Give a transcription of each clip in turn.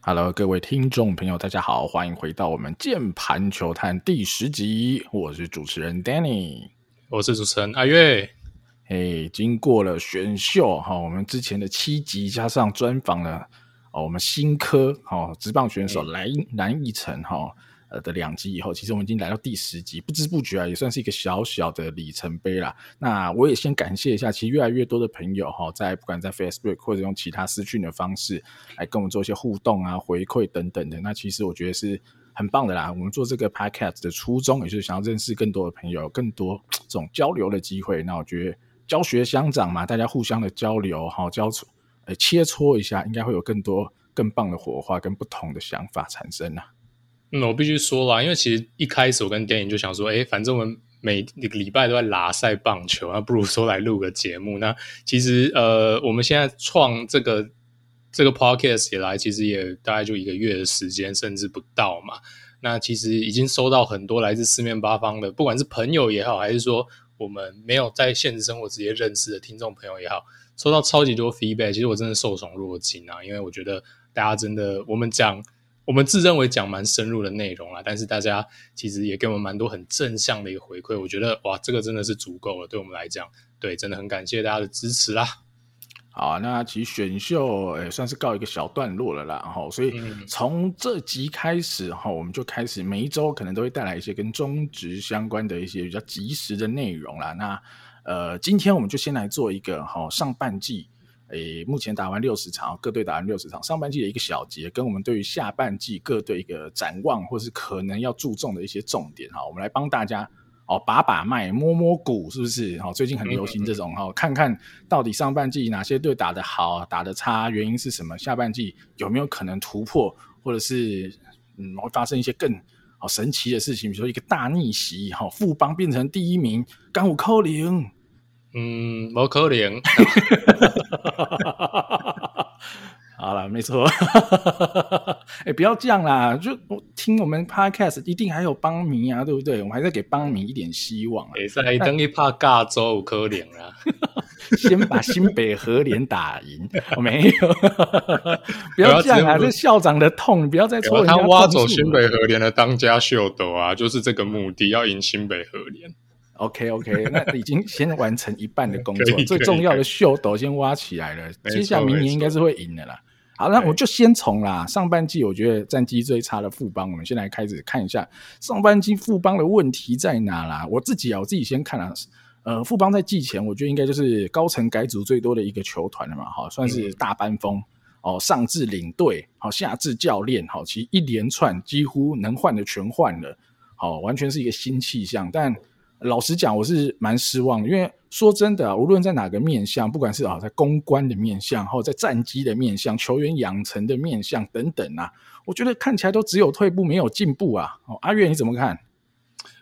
Hello，各位听众朋友，大家好，欢迎回到我们键盘球探第十集。我是主持人 Danny，我是主持人阿月。嘿，经过了选秀哈，我们之前的七集加上专访了哦，我们新科哦职棒选手蓝蓝奕晨哈。呃的两集以后，其实我们已经来到第十集，不知不觉啊，也算是一个小小的里程碑啦。那我也先感谢一下，其实越来越多的朋友哈，在不管在 Facebook 或者用其他私讯的方式来跟我们做一些互动啊、回馈等等的。那其实我觉得是很棒的啦。我们做这个 Podcast 的初衷，也就是想要认识更多的朋友，更多这种交流的机会。那我觉得教学相长嘛，大家互相的交流哈，交错呃切磋一下，应该会有更多更棒的火花跟不同的想法产生啊。嗯，我必须说啦，因为其实一开始我跟电影就想说，哎，反正我们每一个礼拜都在拉赛棒球，那不如说来录个节目。那其实呃，我们现在创这个这个 podcast 以来，其实也大概就一个月的时间，甚至不到嘛。那其实已经收到很多来自四面八方的，不管是朋友也好，还是说我们没有在现实生活直接认识的听众朋友也好，收到超级多 feedback。其实我真的受宠若惊啊，因为我觉得大家真的，我们讲。我们自认为讲蛮深入的内容啦，但是大家其实也给我们蛮多很正向的一个回馈，我觉得哇，这个真的是足够了，对我们来讲，对，真的很感谢大家的支持啦。好，那其实选秀也算是告一个小段落了啦，然后，所以从这集开始哈，我们就开始每一周可能都会带来一些跟中职相关的一些比较及时的内容啦。那呃，今天我们就先来做一个哈上半季。诶，目前打完六十场，各队打完六十场，上半季的一个小结，跟我们对于下半季各队一个展望，或是可能要注重的一些重点哈，我们来帮大家哦把把脉，摸摸骨，是不是？哈，最近很流行这种哈、看看到底上半季哪些队打得好，打得差，原因是什么？下半季有没有可能突破，或者是嗯会发生一些更好神奇的事情？比如说一个大逆袭，哈，富邦变成第一名，刚五扣零。嗯，不可能。好了，没错。哎、欸，不要这样啦！就我听我们 podcast，一定还有邦迷啊，对不对？我们还在给邦迷一点希望啊。哎，再等于怕尬州有可能啦。先把新北和联打赢。我没有。不要这样啊！这校长的痛，不要再戳人家痛。他挖走新北和联的当家秀斗啊，就是这个目的，要赢新北和联。OK OK，那已经先完成一半的工作，最重要的秀斗先挖起来了。接下来明年应该是会赢的啦。好，那我就先从啦上半季，我觉得战绩最差的富邦，我们先来开始看一下上半季富邦的问题在哪啦。我自己啊，我自己先看了，呃，富邦在季前，我觉得应该就是高层改组最多的一个球团了嘛，哈，算是大班风哦，上至领队，好，下至教练，好，其实一连串几乎能换的全换了，好，完全是一个新气象，但。老实讲，我是蛮失望，因为说真的啊，无论在哪个面向，不管是啊在公关的面向，或在战机的面向、球员养成的面向等等啊，我觉得看起来都只有退步没有进步啊。哦，阿月你怎么看？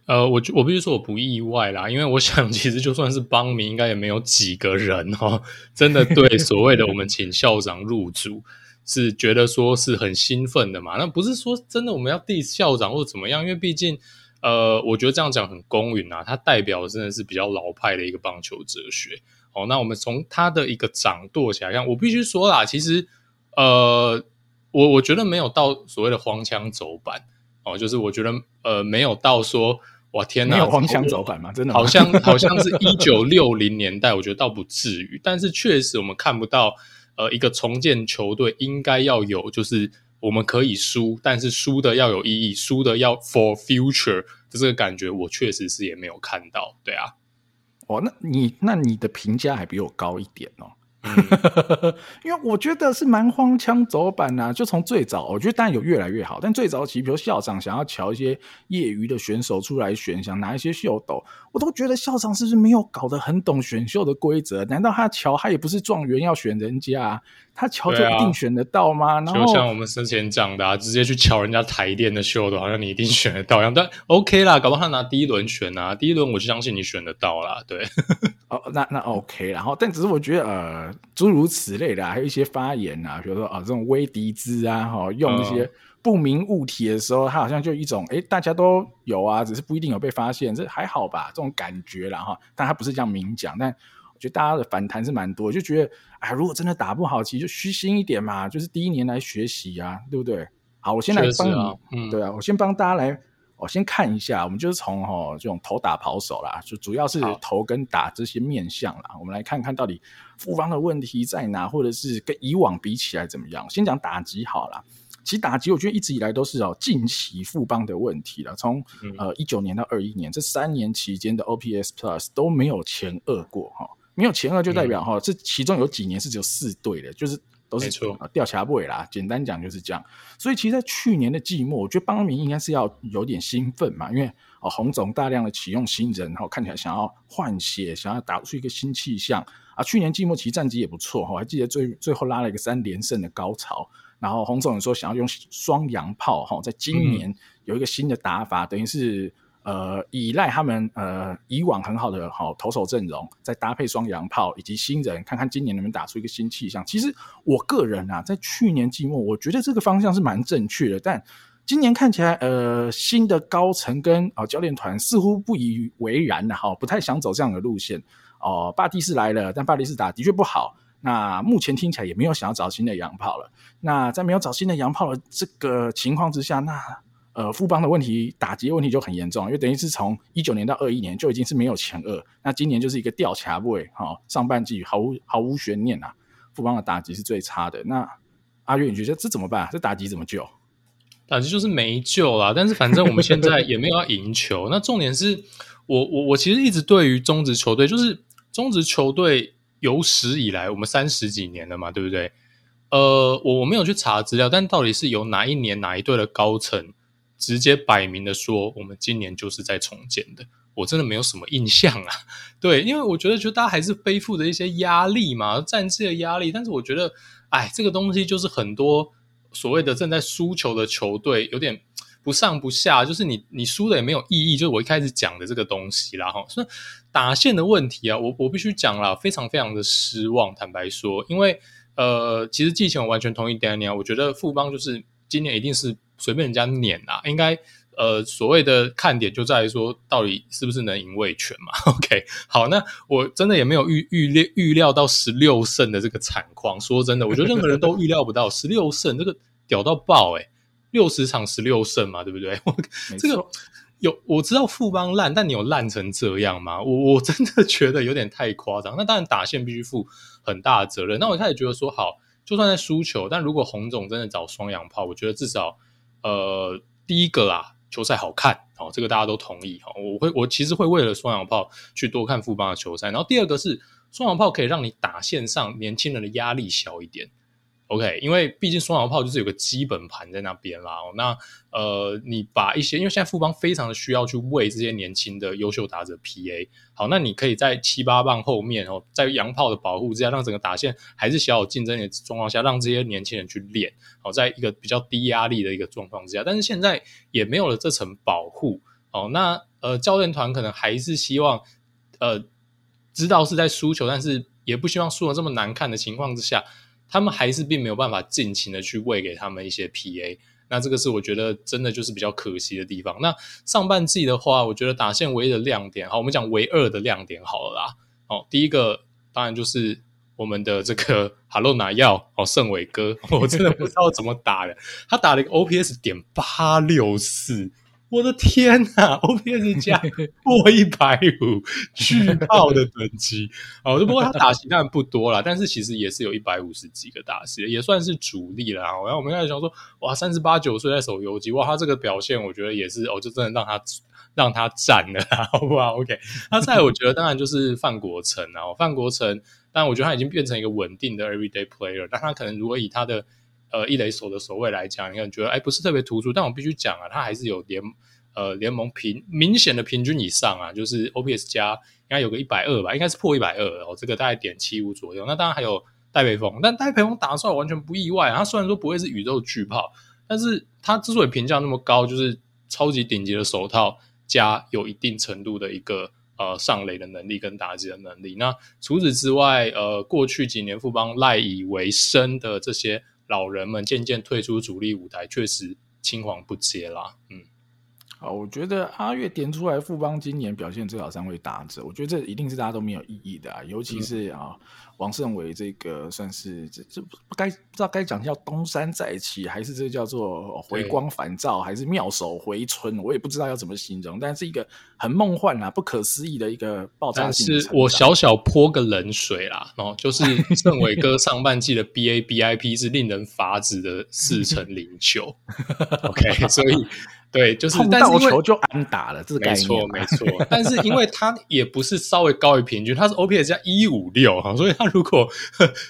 呃，我我必须说我不意外啦，因为我想 其实就算是邦民，应该也没有几个人哦，真的对所谓的我们请校长入主是觉得说是很兴奋的嘛？那不是说真的我们要 diss 校长或怎么样，因为毕竟。呃，我觉得这样讲很公允啊，它代表的真的是比较老派的一个棒球哲学。哦，那我们从它的一个掌舵起来看，我必须说啦，其实，呃，我我觉得没有到所谓的荒腔走板哦，就是我觉得呃没有到说哇天哪，没有荒腔走板吗？真的好像好像是一九六零年代，我觉得倒不至于，但是确实我们看不到呃一个重建球队应该要有就是。我们可以输，但是输的要有意义，输的要 for future 的这个感觉，我确实是也没有看到。对啊，哦，那你那你的评价还比我高一点哦。因为我觉得是蛮荒腔走板呐、啊，就从最早，我觉得当然有越来越好，但最早期，比如校长想要瞧一些业余的选手出来选，想拿一些秀逗，我都觉得校长是不是没有搞得很懂选秀的规则？难道他瞧他也不是状元要选人家、啊，他瞧就一定选得到吗？啊、然后就像我们之前讲的、啊，直接去瞧人家台电的秀的，好像你一定选得到一样。但 OK 啦，搞不好他拿第一轮选啊，第一轮我就相信你选得到啦。对，哦，那那 OK，然后但只是我觉得呃。诸如此类的、啊，还有一些发言啊，比如说啊，这种威迪兹啊，哈，用一些不明物体的时候，它好像就一种，哎，大家都有啊，只是不一定有被发现，这还好吧，这种感觉啦哈。但它不是这样明讲，但我觉得大家的反弹是蛮多，就觉得啊，如果真的打不好，其实就虚心一点嘛，就是第一年来学习啊，对不对？好，我先来帮你，啊嗯、对啊，我先帮大家来，我先看一下，我们就是从哈这种头打跑手啦，就主要是头跟打这些面相啦，我们来看看到底复方的问题在哪，或者是跟以往比起来怎么样？先讲打击好了。其实打击，我觉得一直以来都是哦，近期富邦的问题了。从呃一九年到二一年这三年期间的 OPS Plus 都没有前二过哈，没有前二就代表哈，这其中有几年是只有四队的，就是都是错掉卡位啦。简单讲就是这样。所以其实，在去年的季末，我觉得邦民应该是要有点兴奋嘛，因为哦洪总大量的启用新人，然后看起来想要换血，想要打出一个新气象啊。去年季末其实战绩也不错哈，还记得最最后拉了一个三连胜的高潮。然后洪总也说想要用双洋炮哈，在今年有一个新的打法，嗯、等于是呃依赖他们呃以往很好的好投手阵容，再搭配双洋炮以及新人，看看今年能不能打出一个新气象。其实我个人啊，在去年季末，我觉得这个方向是蛮正确的，但今年看起来呃新的高层跟啊、呃、教练团似乎不以为然了哈，不太想走这样的路线哦。巴蒂斯来了，但巴蒂斯打的确不好。那目前听起来也没有想要找新的洋炮了。那在没有找新的洋炮的这个情况之下，那呃富邦的问题打击问题就很严重，因为等于是从一九年到二一年就已经是没有前二，那今年就是一个吊卡位哈，上半季毫无毫无悬念啊，富邦的打击是最差的。那阿月你觉得这怎么办？这打击怎么救？打击就是没救啦。但是反正我们现在也没有要赢球。那重点是我我我其实一直对于中职球队，就是中职球队。有史以来，我们三十几年了嘛，对不对？呃，我我没有去查资料，但到底是由哪一年哪一队的高层直接摆明的说，我们今年就是在重建的？我真的没有什么印象啊。对，因为我觉得，就大家还是背负着一些压力嘛，战绩的压力。但是我觉得，哎，这个东西就是很多所谓的正在输球的球队有点。不上不下，就是你你输的也没有意义，就是我一开始讲的这个东西啦哈。所以打线的问题啊，我我必须讲了，非常非常的失望。坦白说，因为呃，其实季前我完全同意 Daniel，我觉得富邦就是今年一定是随便人家碾啊，应该呃所谓的看点就在于说，到底是不是能赢卫权嘛？OK，好，那我真的也没有预预料预料到十六胜的这个惨况。说真的，我觉得任何人都预料不到十六胜这个屌到爆诶、欸六十场十六胜嘛，对不对？错这个有我知道富邦烂，但你有烂成这样吗？我我真的觉得有点太夸张。那当然打线必须负很大的责任。那我一开始觉得说好，就算在输球，但如果洪总真的找双洋炮，我觉得至少呃第一个啦，球赛好看哦，这个大家都同意哈。我会我其实会为了双洋炮去多看富邦的球赛。然后第二个是双洋炮可以让你打线上年轻人的压力小一点。OK，因为毕竟双摇炮就是有个基本盘在那边啦。那呃，你把一些，因为现在富邦非常的需要去为这些年轻的优秀打者 PA。好，那你可以在七八棒后面哦，在洋炮的保护之下，让整个打线还是小有竞争的状况下，让这些年轻人去练。好，在一个比较低压力的一个状况之下，但是现在也没有了这层保护。哦，那呃，教练团可能还是希望呃，知道是在输球，但是也不希望输的这么难看的情况之下。他们还是并没有办法尽情的去喂给他们一些 PA，那这个是我觉得真的就是比较可惜的地方。那上半季的话，我觉得打线唯一的亮点，好，我们讲唯二的亮点好了啦。哦，第一个当然就是我们的这个哈喽拿药哦，盛伟哥，我真的不知道怎么打的，他打了一个 OPS 点八六四。我的天呐，OPS 加 过一百五，巨炮的等级哦。只不过他打席当然不多啦，但是其实也是有一百五十几个打席，也算是主力了。然后我们开始想说，哇，三十八九岁在手游击，哇，他这个表现，我觉得也是哦，就真的让他让他占了，好不好？OK，那再我觉得当然就是范国成啊，范国成，但我觉得他已经变成一个稳定的 everyday player，但他可能如果以他的。呃，一垒手的守卫来讲，你可能觉得哎，不是特别突出，但我必须讲啊，他还是有联呃联盟平明显的平均以上啊，就是 OPS 加应该有个一百二吧，应该是破一百二哦，这个大概点七五左右。那当然还有戴培峰，但戴培峰打出来完全不意外啊，他虽然说不会是宇宙巨炮，但是他之所以评价那么高，就是超级顶级的手套加有一定程度的一个呃上垒的能力跟打击的能力。那除此之外，呃，过去几年富邦赖以为生的这些。老人们渐渐退出主力舞台，确实青黄不接啦。嗯好，我觉得阿月点出来富邦今年表现最好三位打者，我觉得这一定是大家都没有异议的啊，尤其是啊。嗯王胜伟这个算是这这不该不知道该讲叫东山再起，还是这叫做回光返照，还是妙手回春？我也不知道要怎么形容，但是一个很梦幻啊、不可思议的一个爆炸性。但是我小小泼个冷水啦，哦，就是胜伟哥上半季的 BABIP 是令人发指的四成零九，OK，所以。对，就是碰到球就安打了，这个概念没错没错。但是因为他也不是稍微高于平均，他是 OPS 加一五六哈，所以他如果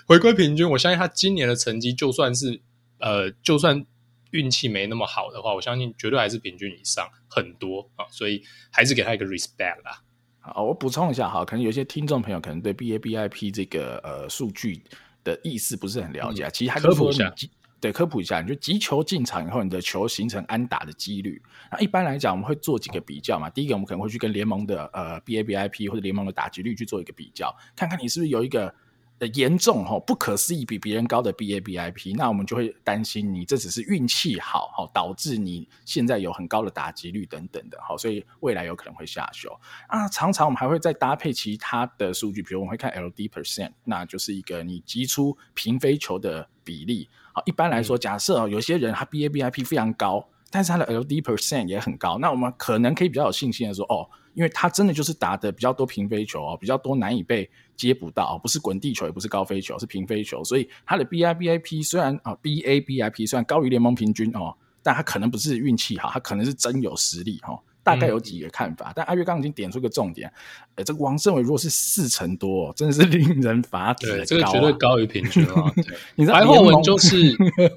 回归平均，我相信他今年的成绩就算是呃，就算运气没那么好的话，我相信绝对还是平均以上很多啊，所以还是给他一个 respect 啦。好，我补充一下哈，可能有些听众朋友可能对 BABIP 这个呃数据的意思不是很了解，嗯、其实还是科普一下。对，科普一下，你就击球进场以后，你的球形成安打的几率。那一般来讲，我们会做几个比较嘛。第一个，我们可能会去跟联盟的呃 BABIP 或者联盟的打击率去做一个比较，看看你是不是有一个呃严重哈不可思议比别人高的 BABIP。那我们就会担心你这只是运气好哈，导致你现在有很高的打击率等等的哈，所以未来有可能会下修啊。常常我们还会再搭配其他的数据，比如我们会看 LD percent，那就是一个你击出平飞球的比例。一般来说，假设哦，有些人他 BABIP 非常高，但是他的 LD percent 也很高，那我们可能可以比较有信心的说，哦，因为他真的就是打的比较多平飞球哦，比较多难以被接捕到，不是滚地球，也不是高飞球，是平飞球，所以他的 BABIP 虽然啊 BABIP 虽然高于联盟平均哦，但他可能不是运气好，他可能是真有实力哈。大概有几个看法，嗯、但阿月刚刚已经点出一个重点，呃，这个王胜伟如果是四成多，真的是令人发指、啊。这个绝对高于平均啊！对白话文就是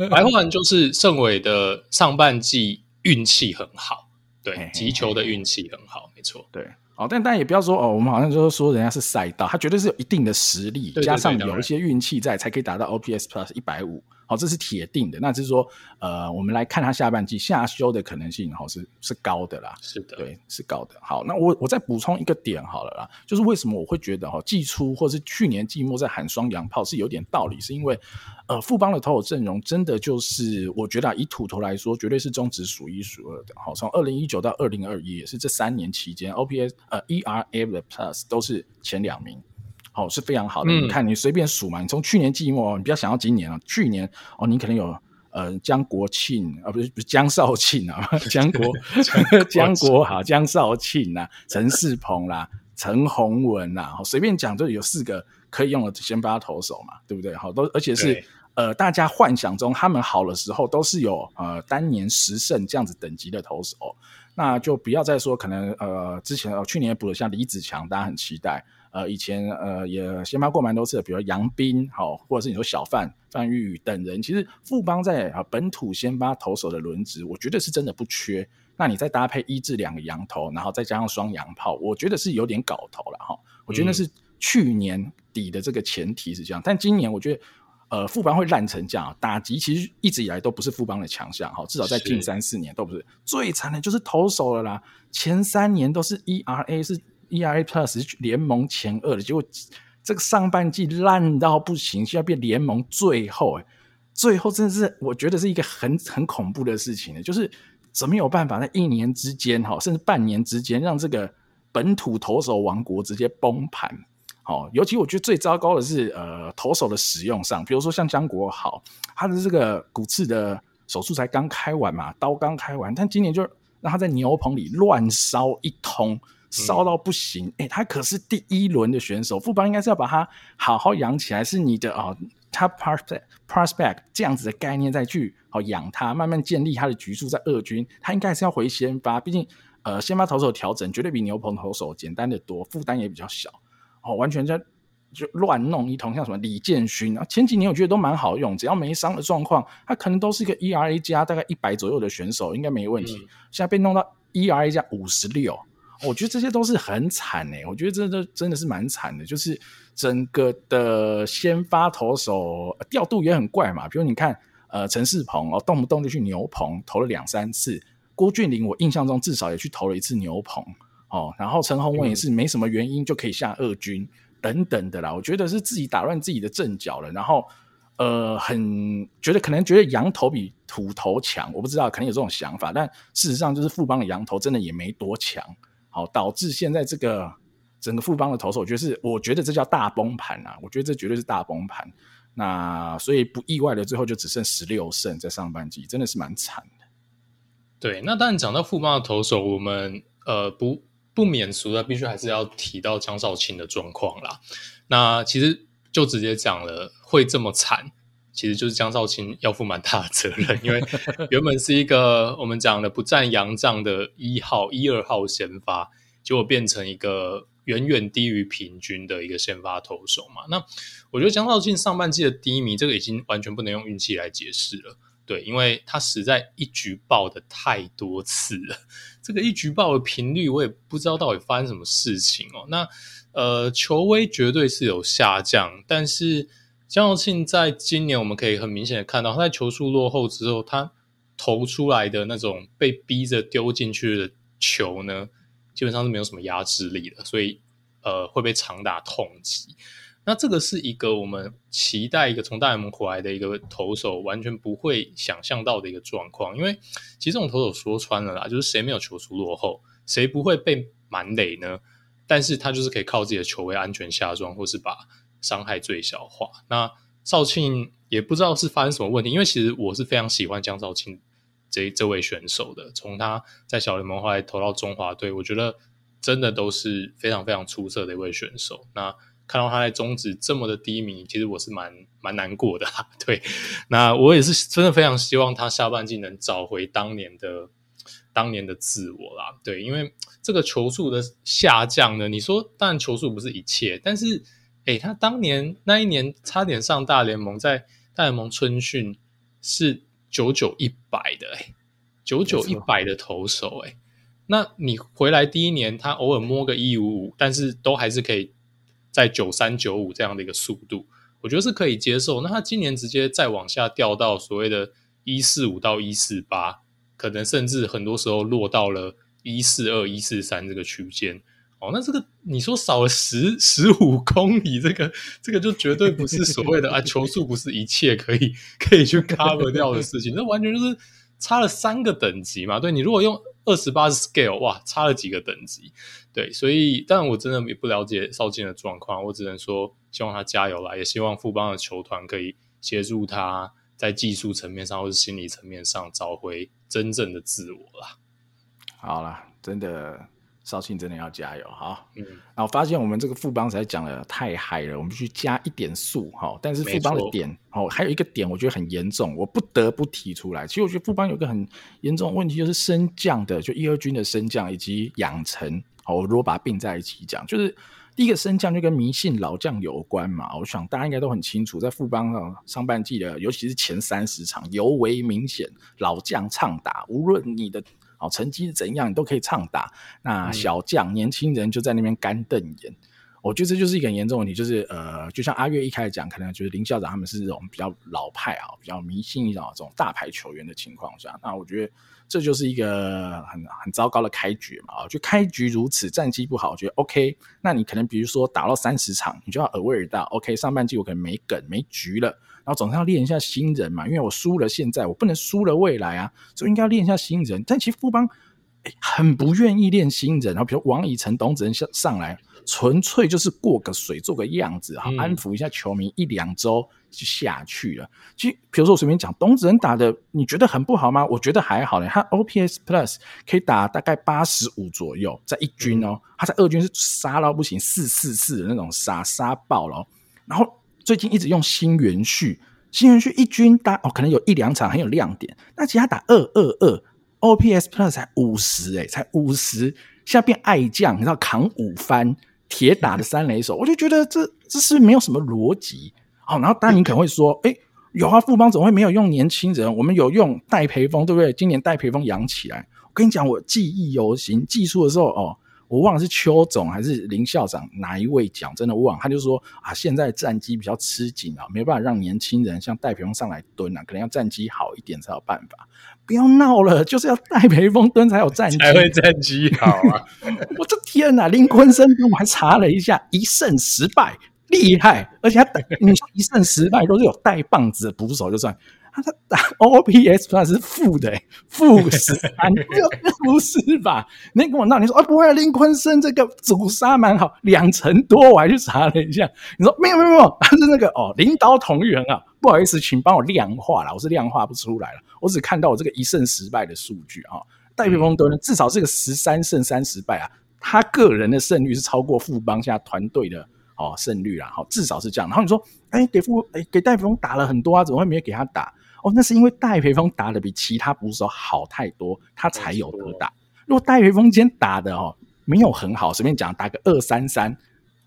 白话文就是胜伟的上半季运气很好，对，击球的运气很好，没错，对。哦，但但也不要说哦，我们好像就是说人家是赛道，他绝对是有一定的实力，加上有一些运气在，才可以达到 OPS Plus 一百五。好，这是铁定的。那就是说，呃，我们来看它下半季下修的可能性，好是是高的啦。是的，对，是高的。好，那我我再补充一个点好了啦，就是为什么我会觉得哈季初或是去年季末在喊双洋炮是有点道理，是因为呃富邦的投手阵容真的就是我觉得以土投来说，绝对是中职数一数二的。好，从二零一九到二零二一也是这三年期间，OPS 呃 ERA 的 Plus 都是前两名。哦，是非常好的。嗯、你看，你随便数嘛，你从去年季末，你不要想到今年啊，去年哦，你可能有呃江国庆啊，不是不是江少庆啊，江国江国好，江少庆啊，陈世鹏啦，陈宏文啦，好，随便讲就有四个可以用的先发投手嘛，对不对？好，都而且是呃大家幻想中他们好的时候都是有呃单年十胜这样子等级的投手，那就不要再说可能呃之前哦去年补了像李子强，大家很期待。呃，以前呃也先发过蛮多次的，比如杨斌，好，或者是你说小范范玉宇等人，其实富邦在啊本土先发投手的轮值，我觉得是真的不缺。那你再搭配一至两个羊头，然后再加上双洋炮，我觉得是有点搞头了哈。我觉得那是去年底的这个前提是这样，嗯、但今年我觉得呃富邦会烂成这样，打击其实一直以来都不是富邦的强项哈，至少在近三四年都不。是最惨的就是投手了啦，前三年都是 ERA 是。ERA Plus 联盟前二的，结果这个上半季烂到不行，现在变联盟最后，最后真的是我觉得是一个很很恐怖的事情呢，就是怎么有办法在一年之间，哈，甚至半年之间，让这个本土投手王国直接崩盘，哦，尤其我觉得最糟糕的是，呃，投手的使用上，比如说像江国豪，他的这个骨刺的手术才刚开完嘛，刀刚开完，但今年就让他在牛棚里乱烧一通。烧到不行，哎、嗯欸，他可是第一轮的选手，富邦应该是要把他好好养起来，是你的哦，top prospect prospect 这样子的概念再去好养他，慢慢建立他的局数在二军，他应该是要回先发，毕竟呃先发投手调整绝对比牛棚投手简单的多，负担也比较小，哦，完全在就乱弄一通，像什么李建勋啊，前几年我觉得都蛮好用，只要没伤的状况，他可能都是一个 ERA 加大概一百左右的选手，应该没问题，嗯、现在被弄到 ERA 加五十六。我觉得这些都是很惨诶、欸，我觉得这都真的是蛮惨的，就是整个的先发投手调度也很怪嘛。比如你看，呃，陈世鹏哦，动不动就去牛棚投了两三次；郭俊麟，我印象中至少也去投了一次牛棚哦。然后陈宏文也是没什么原因就可以下二军、嗯、等等的啦。我觉得是自己打乱自己的阵脚了。然后呃，很觉得可能觉得羊头比土头强，我不知道，可能有这种想法。但事实上，就是富邦的羊头真的也没多强，好，导致现在这个整个富邦的投手，我觉得是，我觉得这叫大崩盘啊！我觉得这绝对是大崩盘。那所以不意外的，最后就只剩十六胜，在上半季真的是蛮惨的。对，那当然讲到富邦的投手，我们呃不不免俗的，必须还是要提到江少卿的状况啦。那其实就直接讲了，会这么惨，其实就是江少庆要负蛮大的责任，因为原本是一个我们讲的不占洋将的一号、一二号先发，结果变成一个远远低于平均的一个先发投手嘛。那我觉得江少庆上半季的低迷，这个已经完全不能用运气来解释了。对，因为他实在一局爆的太多次了，这个一局爆的频率我也不知道到底发生什么事情哦。那呃，球威绝对是有下降，但是江耀庆在今年我们可以很明显的看到，他在球数落后之后，他投出来的那种被逼着丢进去的球呢，基本上是没有什么压制力的，所以呃会被长打痛击。那这个是一个我们期待一个从大联盟回来的一个投手完全不会想象到的一个状况，因为其实这种投手说穿了啦，就是谁没有球速落后，谁不会被满垒呢？但是他就是可以靠自己的球位安全下庄，或是把伤害最小化。那少庆也不知道是发生什么问题，因为其实我是非常喜欢江少庆这这位选手的，从他在小联盟后来投到中华队，我觉得真的都是非常非常出色的一位选手。那看到他在中职这么的低迷，其实我是蛮蛮难过的啦。对，那我也是真的非常希望他下半季能找回当年的当年的自我啦。对，因为这个球速的下降呢，你说当然球速不是一切，但是诶，他当年那一年差点上大联盟，在大联盟春训是九九一百的，诶，九九一百的投手，诶，那你回来第一年，他偶尔摸个一五五，但是都还是可以。在九三九五这样的一个速度，我觉得是可以接受。那他今年直接再往下掉到所谓的一四五到一四八，可能甚至很多时候落到了一四二、一四三这个区间。哦，那这个你说少了十十五公里，这个这个就绝对不是所谓的啊，球速不是一切可以可以去 cover 掉的事情，那完全就是差了三个等级嘛。对，你如果用二十八 scale，哇，差了几个等级。对，所以，但我真的也不了解少庆的状况，我只能说希望他加油啦，也希望富邦的球团可以协助他在技术层面上或是心理层面上找回真正的自我啦。好啦，真的少庆真的要加油哈。嗯，然后发现我们这个富邦才讲的太嗨了，我们必须加一点速哈。但是富邦的点哦，还有一个点我觉得很严重，我不得不提出来。其实我觉得富邦有个很严重的问题，就是升降的，就一二军的升降以及养成。好我如果把它并在一起讲，就是第一个升降就跟迷信老将有关嘛。我想大家应该都很清楚，在富邦上上半季的，尤其是前三十场尤为明显，老将畅打，无论你的哦成绩是怎样，你都可以畅打。那小将、嗯、年轻人就在那边干瞪眼。我觉得这就是一个很严重问题，就是呃，就像阿月一开始讲，可能就是林校长他们是这种比较老派啊，比较迷信一种这种大牌球员的情况下，那我觉得。这就是一个很很糟糕的开局嘛，就开局如此，战绩不好，我觉得 OK。那你可能比如说打到三十场，你就要 aware 到 OK，上半季我可能没梗没局了，然后总是要练一下新人嘛，因为我输了现在，我不能输了未来啊，所以应该要练一下新人。但其实富邦很不愿意练新人，然后比如王以诚、董子仁上上来。纯粹就是过个水，做个样子，哈，安抚一下球迷，一两周就下去了。其实，比如说我随便讲，董子仁打的，你觉得很不好吗？我觉得还好呢。他 OPS Plus 可以打大概八十五左右，在一军哦，他在二军是杀到不行，四四四的那种杀杀爆了。然后最近一直用新元旭，新元旭一军打哦，可能有一两场很有亮点，那其他打二二二，OPS Plus 才五十哎，才五十，现在变爱将，你知道扛五番。铁打的三垒手，我就觉得这这是没有什么逻辑。哦，然后当然你可能会说，哎，有啊，富邦怎么会没有用年轻人？我们有用戴培峰，对不对？今年戴培峰养起来，我跟你讲，我记忆犹新。技术的时候，哦，我忘了是邱总还是林校长哪一位讲，真的忘了。他就说啊，现在战机比较吃紧啊，没办法让年轻人像戴培峰上来蹲啊，可能要战机好一点才有办法。不要闹了，就是要戴培峰蹲才有战绩，才会战绩好啊！我的天哪，林坤生我还查了一下，一胜十败，厉害，而且他打你说一胜十败都是有带棒子的捕手就算。他他打 OPS 算是负的，负十三，不是吧？你跟我闹，你说啊，不会，林坤生这个主杀蛮好，两成多，我还去查了一下。你说没有没有没有，他是那个哦，领导同源啊，不好意思，请帮我量化了，我是量化不出来了，我只看到我这个一胜十败的数据啊。戴培峰呢，至少是个十三胜三十败啊，他个人的胜率是超过富邦现在团队的哦胜率啦，好，至少是这样。然后你说，哎，给富哎给戴培峰打了很多啊，怎么会没有给他打？哦，那是因为戴培峰打的比其他捕手好太多，他才有得打。如果戴培峰今天打的哦没有很好，随便讲打个二三三，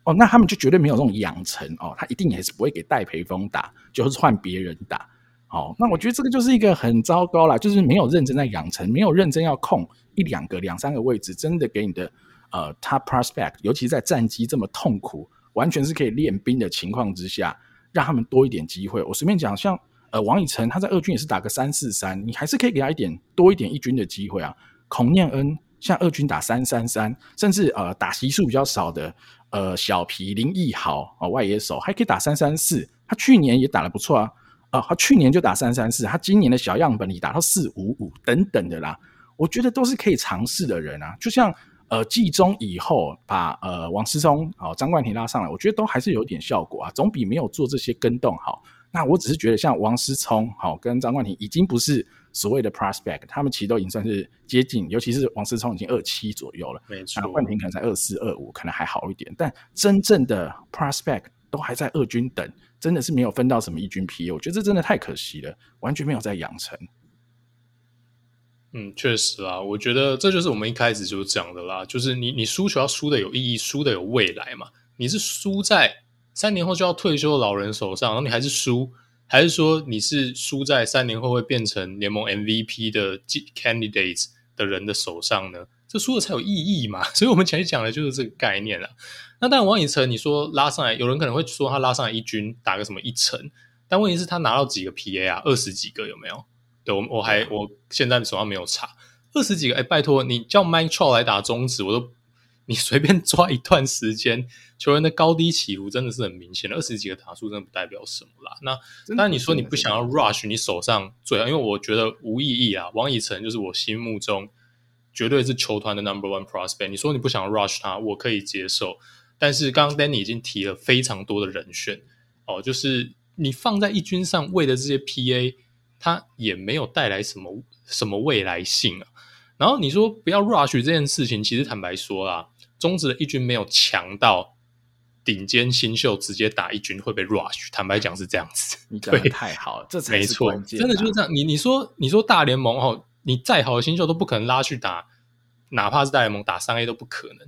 哦，那他们就绝对没有这种养成哦，他一定也是不会给戴培峰打，就是换别人打。哦，那我觉得这个就是一个很糟糕啦，就是没有认真在养成，没有认真要控一两个、两三个位置，真的给你的呃 top prospect，尤其在战机这么痛苦，完全是可以练兵的情况之下，让他们多一点机会。我随便讲，像。呃，王以诚他在二军也是打个三四三，你还是可以给他一点多一点一军的机会啊。孔念恩像二军打三三三，甚至呃打席数比较少的呃小皮林毅豪啊外野手还可以打三三四，他去年也打得不错啊，啊、呃、他去年就打三三四，他今年的小样本里打到四五五等等的啦，我觉得都是可以尝试的人啊。就像呃季中以后把呃王思聪啊张冠廷拉上来，我觉得都还是有点效果啊，总比没有做这些跟动好。那我只是觉得，像王思聪好跟张冠廷已经不是所谓的 prospect，他们其实都已经算是接近，尤其是王思聪已经二七左右了，没错。冠廷可能才二四二五，可能还好一点。但真正的 prospect 都还在二军等，真的是没有分到什么一军 PA，我觉得这真的太可惜了，完全没有在养成。嗯，确实啊，我觉得这就是我们一开始就讲的啦，就是你你输球要输的有意义，输的有未来嘛，你是输在。三年后就要退休的老人手上，然后你还是输，还是说你是输在三年后会变成联盟 MVP 的 candidates 的人的手上呢？这输了才有意义嘛？所以我们前面讲的就是这个概念了。那当然，王以诚你说拉上来，有人可能会说他拉上来一军打个什么一成，但问题是，他拿到几个 PA 啊？二十几个有没有？对，我我还我现在手上没有查，二十几个。哎，拜托你叫 Mike Trout 来打中指，我都。你随便抓一段时间，球员的高低起伏真的是很明显的。二十几个打数真的不代表什么啦。那当然你说你不想要 rush 你手上最好，因为我觉得无意义啊。王以诚就是我心目中绝对是球团的 number one prospect。你说你不想要 rush 他，我可以接受。但是刚刚 Danny 已经提了非常多的人选哦，就是你放在一军上为的这些 PA，他也没有带来什么什么未来性啊。然后你说不要 rush 这件事情，其实坦白说啦。中职的一军没有强到顶尖新秀直接打一军会被 rush，坦白讲是这样子。你讲的太好了，这才是关键。真的就是这样。你你说你说大联盟哦，你再好的新秀都不可能拉去打，哪怕是大联盟打三 A 都不可能，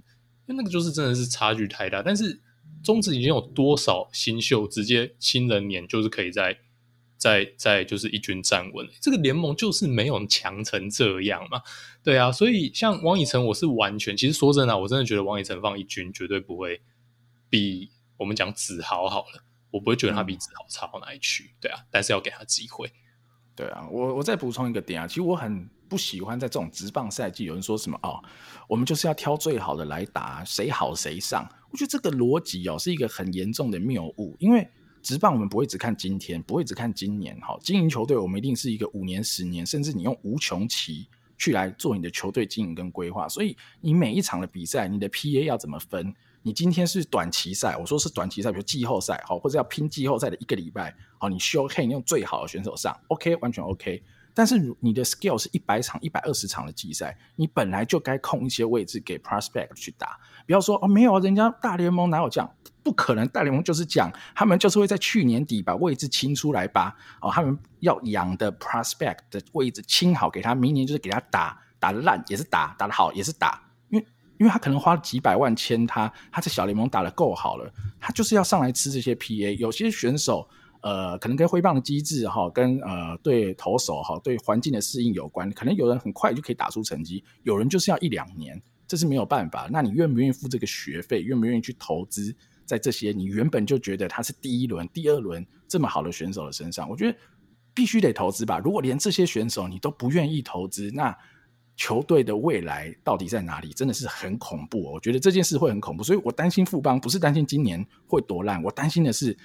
因为那个就是真的是差距太大。但是中职已经有多少新秀直接新人年就是可以在在在就是一军站稳，这个联盟就是没有强成这样嘛。对啊，所以像王以诚，我是完全，其实说真的，我真的觉得王以诚放一军绝对不会比我们讲子豪好了，我不会觉得他比子豪差到哪里去。对啊，但是要给他机会。对啊，我我再补充一个点啊，其实我很不喜欢在这种直棒赛季有人说什么哦，我们就是要挑最好的来打，谁好谁上。我觉得这个逻辑哦是一个很严重的谬误，因为职棒我们不会只看今天，不会只看今年。好，经营球队我们一定是一个五年、十年，甚至你用无穷期。去来做你的球队经营跟规划，所以你每一场的比赛，你的 PA 要怎么分？你今天是短期赛，我说是短期赛，比如季后赛，好，或者要拼季后赛的一个礼拜，好，你 show can 用最好的选手上，OK，完全 OK。但是你的 skill 是一百场、一百二十场的季赛，你本来就该空一些位置给 prospect 去打。不要说哦，没有啊，人家大联盟哪有这样？不可能，大联盟就是讲，他们就是会在去年底把位置清出来吧。哦，他们要养的 prospect 的位置清好，给他明年就是给他打，打得烂也是打，打得好也是打。因为因为他可能花了几百万签他，他在小联盟打得够好了，他就是要上来吃这些 PA。有些选手。呃，可能跟挥棒的机制哈，跟呃对投手哈，对环境的适应有关。可能有人很快就可以打出成绩，有人就是要一两年，这是没有办法。那你愿不愿意付这个学费？愿不愿意去投资在这些你原本就觉得他是第一轮、第二轮这么好的选手的身上？我觉得必须得投资吧。如果连这些选手你都不愿意投资，那球队的未来到底在哪里，真的是很恐怖。我觉得这件事会很恐怖，所以我担心富邦不是担心今年会多烂，我担心的是，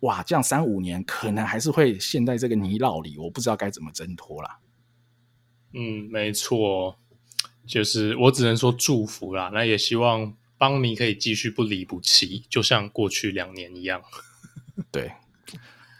哇，这样三五年可能还是会陷在这个泥淖里，我不知道该怎么挣脱啦。嗯，没错，就是我只能说祝福啦。那也希望邦迷可以继续不离不弃，就像过去两年一样。对，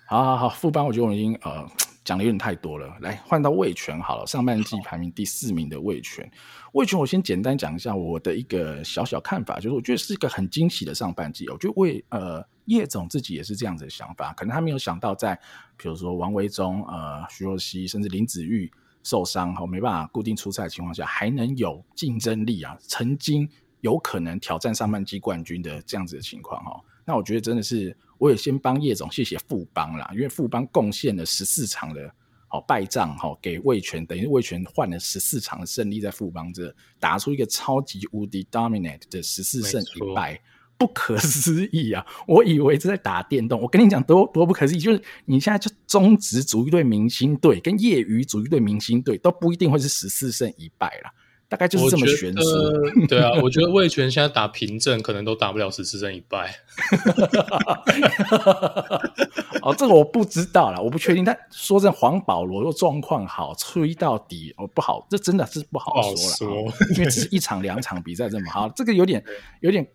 好好好，副班，我觉得我已经呃。讲的有点太多了，来换到魏权好了。上半季排名第四名的魏权，魏权我先简单讲一下我的一个小小看法，就是我觉得是一个很惊喜的上半季。我觉得魏呃叶总自己也是这样子的想法，可能他没有想到在比如说王维中、呃徐若曦，甚至林子玉受伤后没办法固定出赛的情况下，还能有竞争力啊，曾经有可能挑战上半季冠军的这样子的情况哈。那我觉得真的是。我也先帮叶总谢谢富邦啦，因为富邦贡献了十四场的好败仗哈，给魏权，等于魏权换了十四场的胜利在富邦这打出一个超级无敌 dominate 的十四胜一败，不可思议啊！我以为是在打电动，我跟你讲多多不可思议，就是你现在就中职组一队明星队，跟业余组一队明星队都不一定会是十四胜一败啦。大概就是这么悬殊，对啊，我觉得魏全现在打平阵可能都打不了十四胜一败。哦，这个我不知道啦，我不确定。但说真的，黄保罗若状况好，吹到底哦不好，这真的是不好说了，说因为只是一场两场比赛这么好，这个有点 有点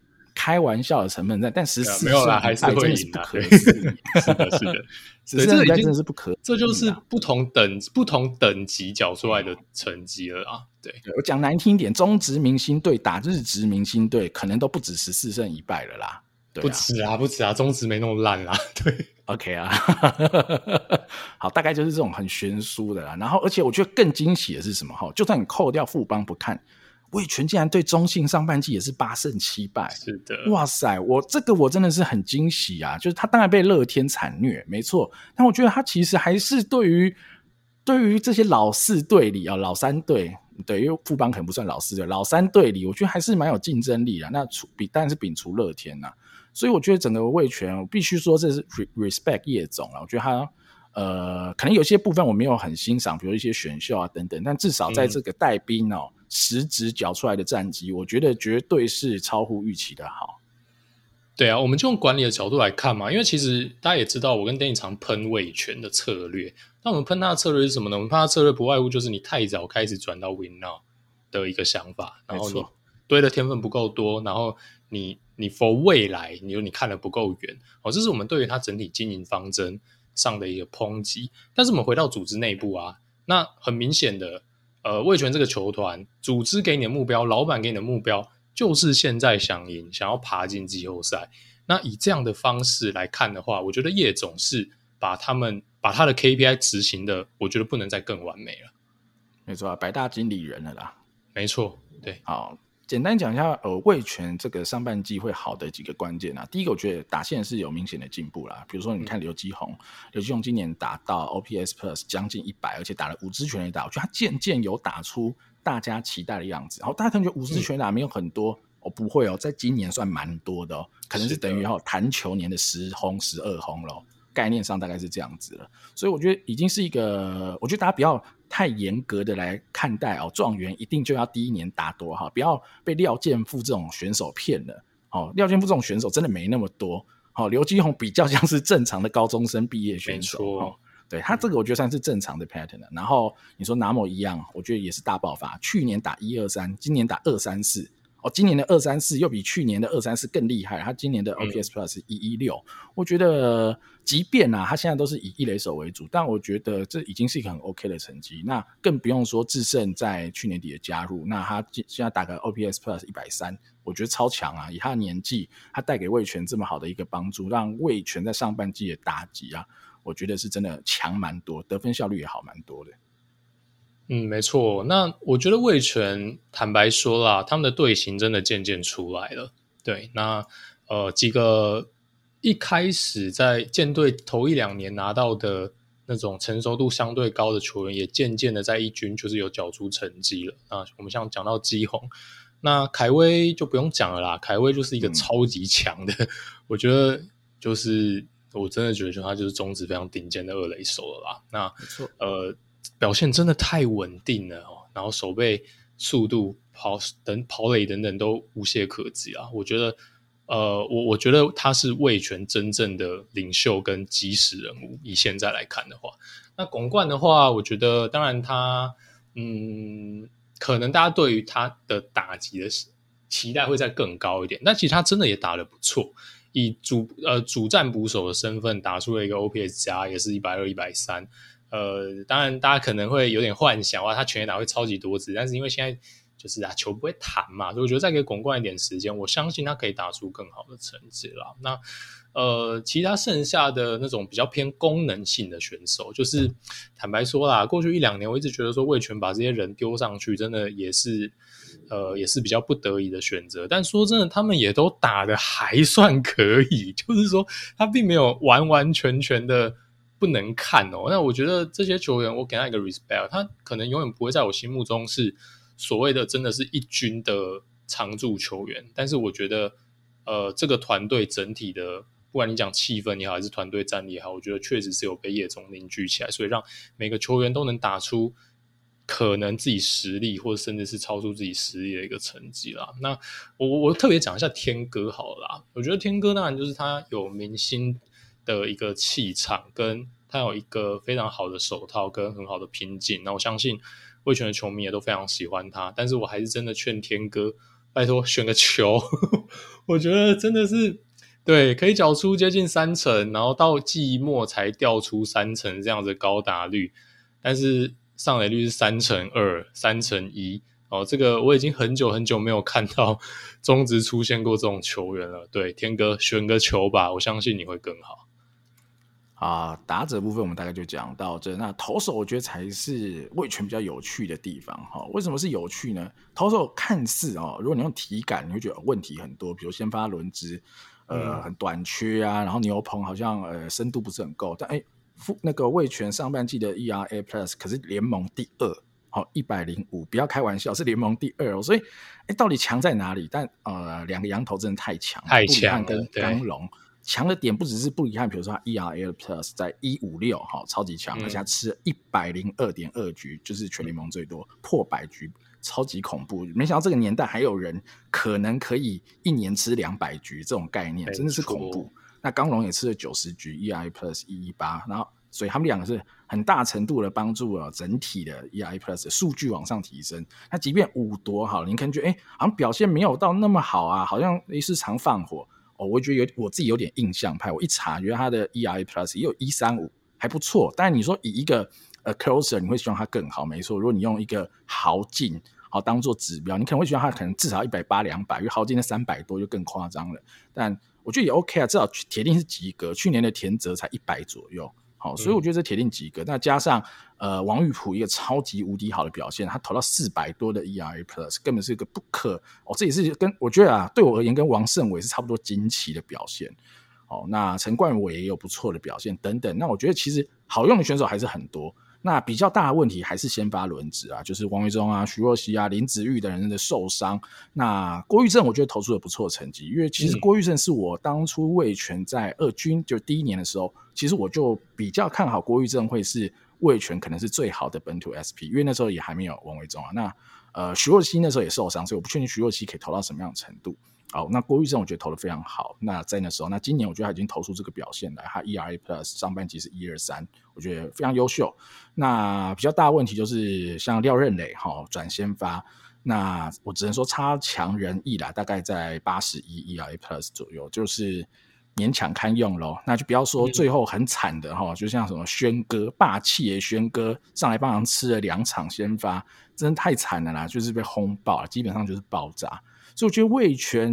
开玩笑的成分在，但十四没有啦，还是会赢的，是的，是的。只是这真的是不可，这就是不同等不同等级缴出来的成绩了啊！对，对我讲难听一点，中职明星队打日职明星队，可能都不止十四胜一败了啦。不止啊，不止啊，中职没那么烂啦。对，OK 啊，好，大概就是这种很悬殊的啦。然后，而且我觉得更惊喜的是什么？哈，就算你扣掉富邦不看。味全竟然对中信上半季也是八胜七败，是的，哇塞，我这个我真的是很惊喜啊！就是他当然被乐天惨虐，没错，但我觉得他其实还是对于对于这些老四队里啊，老三队，对，因为富邦可能不算老四队，老三队里，我觉得还是蛮有竞争力的。那除比当然是摒除乐天呐，所以我觉得整个味全，我必须说这是 respect 叶总了。我觉得他呃，可能有些部分我没有很欣赏，比如一些选秀啊等等，但至少在这个带兵哦。嗯实质缴出来的战绩，我觉得绝对是超乎预期的好。对啊，我们就用管理的角度来看嘛，因为其实大家也知道，我跟电影常喷味全的策略。那我们喷他的策略是什么呢？我们喷他的策略不外乎就是你太早开始转到 Win Now 的一个想法，然后你堆的天分不够多，然后你你 for 未来，你说你看的不够远哦，这是我们对于他整体经营方针上的一个抨击。但是我们回到组织内部啊，那很明显的。呃，味全这个球团组织给你的目标，老板给你的目标，就是现在想赢，想要爬进季后赛。那以这样的方式来看的话，我觉得叶总是把他们把他的 KPI 执行的，我觉得不能再更完美了。没错啊，白大经理人了啦。没错，对，好。简单讲一下，呃，味全这个上半季会好的几个关键啊。第一个，我觉得打线是有明显的进步啦。比如说，你看刘基宏，刘基宏今年打到 OPS Plus 将近一百，而且打了五支全垒打，我觉得他渐渐有打出大家期待的样子。然后大家可能觉得五支全垒打没有很多，嗯、哦，不会哦，在今年算蛮多的哦，可能是等于哦弹球年的十轰、十二轰咯，概念上大概是这样子了。所以我觉得已经是一个，我觉得大家不要。太严格的来看待哦，状元一定就要第一年打多好，不要被廖健富这种选手骗了哦。廖健富这种选手真的没那么多，好、哦，刘基宏比较像是正常的高中生毕业选手，哦、对他这个我觉得算是正常的 pattern。然后你说拿某一样，我觉得也是大爆发，去年打一二三，今年打二三四。哦，今年的二三四又比去年的二三四更厉害。他今年的 OPS Plus 是一一六，我觉得即便啊，他现在都是以一垒手为主，但我觉得这已经是一个很 OK 的成绩。那更不用说智胜在去年底的加入，那他现在打个 OPS Plus 一百三，我觉得超强啊！以他的年纪，他带给味全这么好的一个帮助，让味全在上半季的打击啊，我觉得是真的强蛮多，得分效率也好蛮多的。嗯，没错。那我觉得味全坦白说啦，他们的队形真的渐渐出来了。对，那呃几个一开始在舰队头一两年拿到的那种成熟度相对高的球员，也渐渐的在一军就是有缴出成绩了。啊，我们像讲到基宏，那凯威就不用讲了啦。凯威就是一个超级强的，嗯、我觉得就是我真的觉得，就他就是中职非常顶尖的二垒手了啦。那呃。表现真的太稳定了哦，然后手背速度、跑等跑垒等等都无懈可击啊！我觉得，呃，我我觉得他是味全真正的领袖跟基石人物。以现在来看的话，那巩冠的话，我觉得当然他，嗯，可能大家对于他的打击的期待会再更高一点，但其实他真的也打得不错，以主呃主战捕手的身份打出了一个 OPS 加，也是一百二、一百三。呃，当然，大家可能会有点幻想哇，他全垒打会超级多次，但是因为现在就是啊，球不会弹嘛，所以我觉得再给巩冠一点时间，我相信他可以打出更好的成绩啦。那呃，其他剩下的那种比较偏功能性的选手，就是坦白说啦，过去一两年我一直觉得说魏全把这些人丢上去，真的也是呃，也是比较不得已的选择。但说真的，他们也都打得还算可以，就是说他并没有完完全全的。不能看哦，那我觉得这些球员，我给他一个 respect，他可能永远不会在我心目中是所谓的真的是一军的常驻球员，但是我觉得，呃，这个团队整体的，不管你讲气氛也好，还是团队战力也好，我觉得确实是有被叶总凝聚起来，所以让每个球员都能打出可能自己实力，或者甚至是超出自己实力的一个成绩啦。那我我特别讲一下天哥好了啦，我觉得天哥当然就是他有明星的一个气场，跟他有一个非常好的手套，跟很好的拼劲。那我相信味全的球迷也都非常喜欢他。但是我还是真的劝天哥，拜托选个球。我觉得真的是对，可以缴出接近三成，然后到季末才掉出三成这样子高达率，但是上垒率是三成二、三成一。哦，这个我已经很久很久没有看到中职出现过这种球员了。对，天哥选个球吧，我相信你会更好。啊，打者部分我们大概就讲到这。那投手我觉得才是味全比较有趣的地方哈。为什么是有趣呢？投手看似哦，如果你用体感，你会觉得问题很多，比如先发轮值呃很短缺啊，然后牛棚好像呃深度不是很够。但哎，那个味全上半季的 ERA Plus 可是联盟第二，好一百零五，不要开玩笑，是联盟第二哦。所以哎，到底强在哪里？但呃，两个羊头真的太强，太强跟刚龙。强的点不只是布里汉，比如说他 ERA Plus 在一五六哈，超级强，而且他吃一百零二点二局，就是全联盟最多破百局，超级恐怖。没想到这个年代还有人可能可以一年吃两百局，这种概念真的是恐怖。那刚龙也吃了九十局，ERA Plus 一一八，然后所以他们两个是很大程度的帮助了整体的 ERA Plus 的数据往上提升。那即便五夺好了，你可能觉得哎，好像表现没有到那么好啊，好像诶是常放火。我觉得有我自己有点印象派。我一查，觉得它的 ERA Plus 也有一三五，还不错。但是你说以一个呃 closer，你会希望它更好，没错。如果你用一个豪进好当做指标，你可能会希望它可能至少一百八两百，因为豪进的三百多就更夸张了。但我觉得也 OK 啊，至少铁定是及格。去年的田泽才一百左右。好，所以我觉得这铁定及格。那、嗯、加上呃王玉普一个超级无敌好的表现，他投到四百多的 ERA Plus，根本是一个不可哦。这也是跟我觉得啊，对我而言跟王胜伟是差不多惊奇的表现。哦，那陈冠伟也有不错的表现等等。那我觉得其实好用的选手还是很多。那比较大的问题还是先发轮值啊，就是王维忠啊、徐若曦啊、林子玉等人的受伤。那郭玉正我觉得投出了不错的成绩，因为其实郭玉正是我当初魏权在二军就第一年的时候，其实我就比较看好郭玉正会是魏权可能是最好的本土 SP，因为那时候也还没有王维忠啊。那呃徐若曦那时候也受伤，所以我不确定徐若曦可以投到什么样的程度。好，那郭玉正我觉得投的非常好。那在那时候，那今年我觉得他已经投出这个表现来，他 ERA Plus 上半季是一二三，我觉得非常优秀。那比较大的问题就是像廖任磊哈转先发，那我只能说差强人意啦，大概在八十一 ERA Plus 左右，就是勉强堪用咯。那就不要说最后很惨的哈，就像什么轩哥霸气的轩哥上来帮忙吃了两场先发，真的太惨了啦，就是被轰爆了，基本上就是爆炸。所以我觉得味全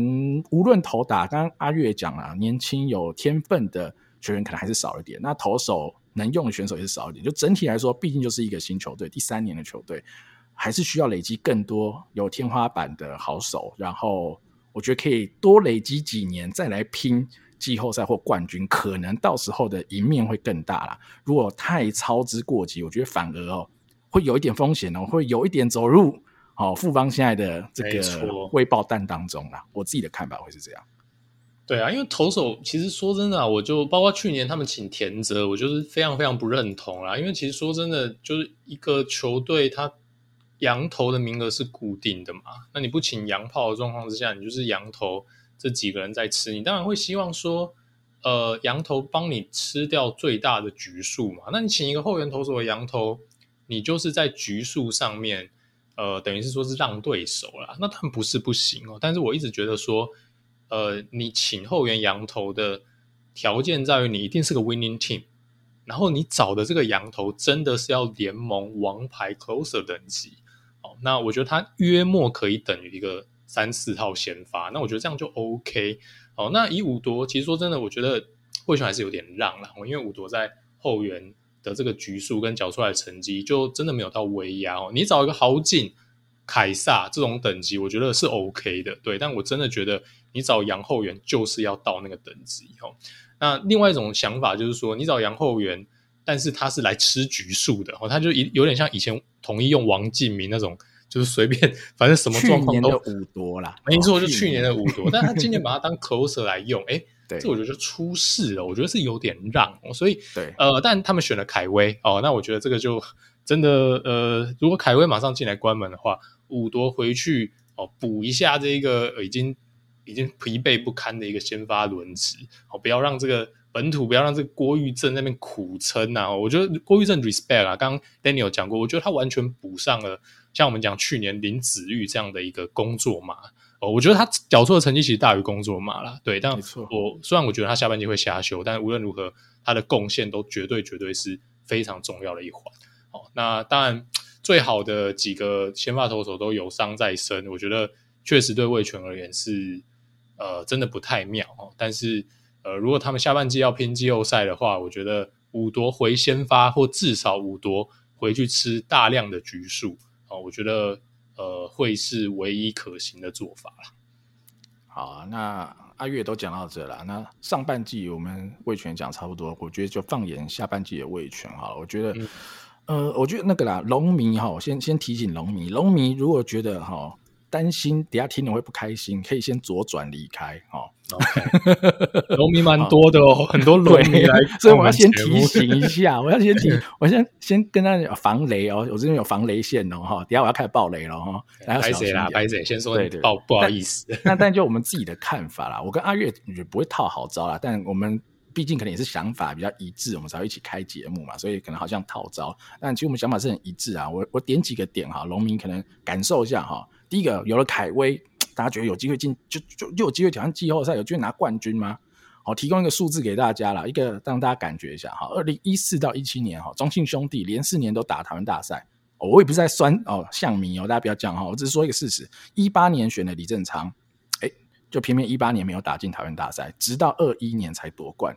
无论投打，刚刚阿月讲了，年轻有天分的球员可能还是少一点。那投手能用的选手也是少一点。就整体来说，毕竟就是一个新球队，第三年的球队，还是需要累积更多有天花板的好手。然后我觉得可以多累积几年，再来拼季后赛或冠军，可能到时候的赢面会更大啦。如果太操之过急，我觉得反而哦会有一点风险哦，会有一点走入。好，富邦现在的这个未爆弹当中啦，我自己的看法会是这样。对啊，因为投手其实说真的啊，我就包括去年他们请田泽，我就是非常非常不认同啦。因为其实说真的，就是一个球队他羊头的名额是固定的嘛，那你不请洋炮的状况之下，你就是羊头这几个人在吃，你当然会希望说，呃，羊头帮你吃掉最大的局数嘛。那你请一个后援投手的羊头，你就是在局数上面，呃，等于是说是让对手啦。那他们不是不行哦，但是我一直觉得说，呃，你请后援羊头的条件在于你一定是个 winning team。然后你找的这个羊头真的是要联盟王牌 closer 等级哦，那我觉得他约莫可以等于一个三四号先发，那我觉得这样就 OK 哦。那以五夺，其实说真的，我觉得味全还是有点让了，因为五夺在后援的这个局数跟缴出来的成绩，就真的没有到威压哦。你找一个豪进、凯撒这种等级，我觉得是 OK 的，对。但我真的觉得你找杨后援就是要到那个等级哦。那另外一种想法就是说，你找杨后援，但是他是来吃局数的哦，他就有点像以前统一用王镜铭那种，就是随便反正什么状况都五夺啦，没错，就去年的五夺，但他今年把它当 closer 来用，哎，这我觉得就出事了，我觉得是有点让，所以对，呃，但他们选了凯威哦，那我觉得这个就真的呃，如果凯威马上进来关门的话，五夺回去哦补一下这个已经。已经疲惫不堪的一个先发轮值，哦，不要让这个本土，不要让这个郭玉正那边苦撑啊！我觉得郭玉正 respect 啊，刚刚 Daniel 讲过，我觉得他完全补上了，像我们讲去年林子玉这样的一个工作码哦，我觉得他缴出的成绩其实大于工作嘛啦，对，但我虽然我觉得他下半季会下修，但无论如何，他的贡献都绝对绝对是非常重要的一环。哦，那当然最好的几个先发投手都有伤在身，我觉得确实对味全而言是。呃，真的不太妙哦。但是，呃，如果他们下半季要拼季后赛的话，我觉得五夺回先发，或至少五夺回去吃大量的局数哦，我觉得呃会是唯一可行的做法了。好啊，那阿月都讲到这了，那上半季我们味全讲差不多，我觉得就放眼下半季的味全哈。我觉得，嗯、呃，我觉得那个啦，龙迷哈，先先提醒龙迷，龙迷如果觉得哈。担心底下听了会不开心，可以先左转离开哦。龙迷蛮 多的哦，很多农民来，所以我要先提醒一下，我要先提，我先先跟他讲防雷哦，我这边有防雷线哦哈。等下我要开始爆雷了哈，拍谁啦？拍谁？先说对对，不好意思。那但就我们自己的看法啦，我跟阿月也不会套好招啦，但我们毕竟可能也是想法比较一致，我们才会一起开节目嘛，所以可能好像套招，但其实我们想法是很一致啊。我我点几个点哈，农民可能感受一下哈。第一个有了凯威，大家觉得有机会进，就就就有机会挑战季后赛，有机会拿冠军吗？好，提供一个数字给大家啦，一个让大家感觉一下哈。二零一四到一七年哈，中信兄弟连四年都打台湾大赛，我也不是在酸哦，向明哦，大家不要这样哈，我只是说一个事实。一八年选的李正昌，哎，就偏偏一八年没有打进台湾大赛，直到二一年才夺冠。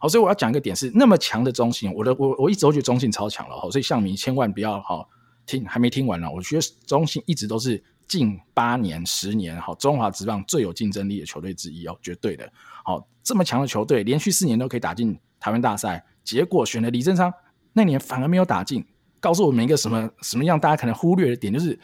好，所以我要讲一个点是，那么强的中信，我的我我一直都觉得中信超强了哈，所以向明千万不要哈听，还没听完呢，我觉得中信一直都是。近八年、十年，好，中华职棒最有竞争力的球队之一哦，绝对的。好，这么强的球队，连续四年都可以打进台湾大赛，结果选了李正昌，那年反而没有打进，告诉我们一个什么什么样？大家可能忽略的点就是，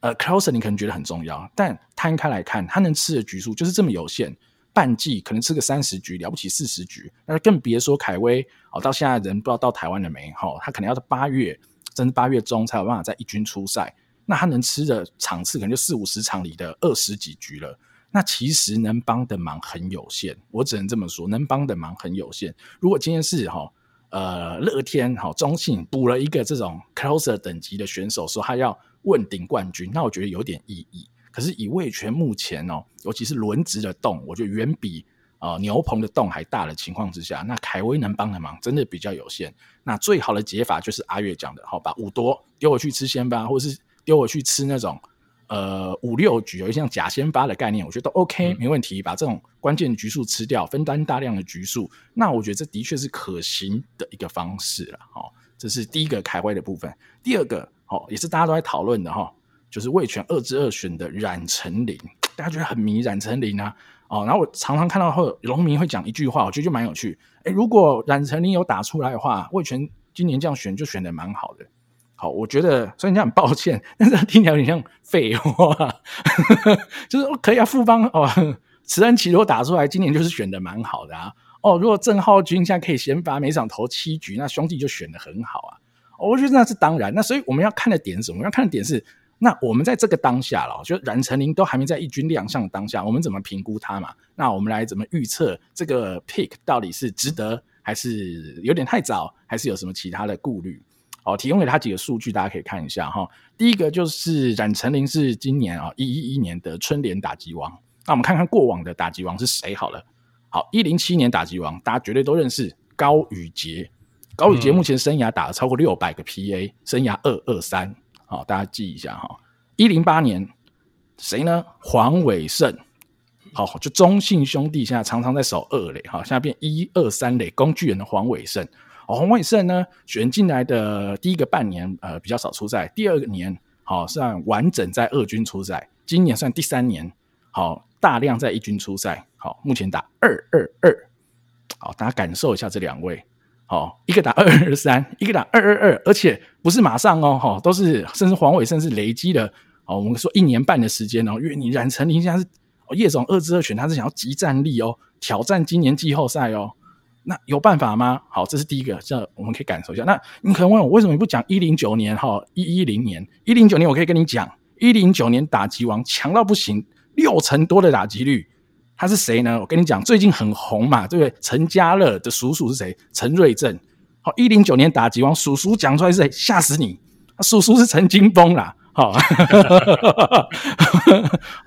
呃，closer 你可能觉得很重要，但摊开来看，他能吃的局数就是这么有限，半季可能吃个三十局，了不起四十局，那更别说凯威哦，到现在人不知道到台湾了没？哈，他可能要到八月，甚至八月中才有办法在一军出赛。那他能吃的场次可能就四五十场里的二十几局了，那其实能帮的忙很有限，我只能这么说，能帮的忙很有限。如果今天是哈呃乐天哈中信补了一个这种 closer 等级的选手，说他要问鼎冠军，那我觉得有点意义。可是以味全目前哦，尤其是轮值的洞，我觉得远比呃牛棚的洞还大的情况之下，那凯威能帮的忙真的比较有限。那最好的解法就是阿月讲的，好把五多丢回去吃先吧，或者是。丢我去吃那种，呃五六局有一些像假先发的概念，我觉得都 OK，没问题。把这种关键局数吃掉，分担大量的局数，那我觉得这的确是可行的一个方式了。哦，这是第一个开会的部分。第二个，哦，也是大家都在讨论的哈，就是味全二之二选的冉成林，大家觉得很迷冉成林啊。哦，然后我常常看到后农民会讲一句话，我觉得就蛮有趣。哎，如果冉成林有打出来的话，味全今年这样选就选的蛮好的。好，我觉得虽然讲很抱歉，但是听起来有点像废话，就是可以啊。富邦哦，慈恩齐如果打出来，今年就是选的蛮好的啊。哦，如果郑浩均现在可以先发，每场投七局，那兄弟就选的很好啊。我觉得那是当然。那所以我们要看的点是什么？我们要看的点是那我们在这个当下了，就冉成林都还没在一军亮相当下，我们怎么评估他嘛？那我们来怎么预测这个 pick 到底是值得，还是有点太早，还是有什么其他的顾虑？好，提供给他几个数据，大家可以看一下哈。第一个就是冉成林是今年啊一一一年的春联打击王。那我们看看过往的打击王是谁好了。好，一零七年打击王，大家绝对都认识高宇杰。高宇杰目前生涯打了超过六百个 PA，生涯二二三。好，大家记一下哈。一零八年谁呢？黄伟胜。好，就中信兄弟现在常常在守二垒，哈，现在变一二三垒工具人的黄伟胜。哦，黄伟胜呢，选进来的第一个半年，呃，比较少出赛。第二个年，好算完整在二军出赛。今年算第三年，好大量在一军出赛。好，目前打二二二。好，大家感受一下这两位。好，一个打二二三，一个打二二二，而且不是马上哦，哈，都是甚至黄伟胜是累积的，哦，我们说一年半的时间哦，因为你冉成林现在是哦叶总二之二选，他是想要集战力哦，挑战今年季后赛哦，那有办法吗？好，这是第一个，这我们可以感受一下。那你可能问我，为什么你不讲一零九年哈，一一零年，一零九年我可以跟你讲，一零九年打击王强到不行，六成多的打击率。他是谁呢？我跟你讲，最近很红嘛，对不对？陈家乐的叔叔是谁？陈瑞正。好，一零九年打击王，叔叔讲出来是谁？吓死你！叔叔是陈金峰啦，好，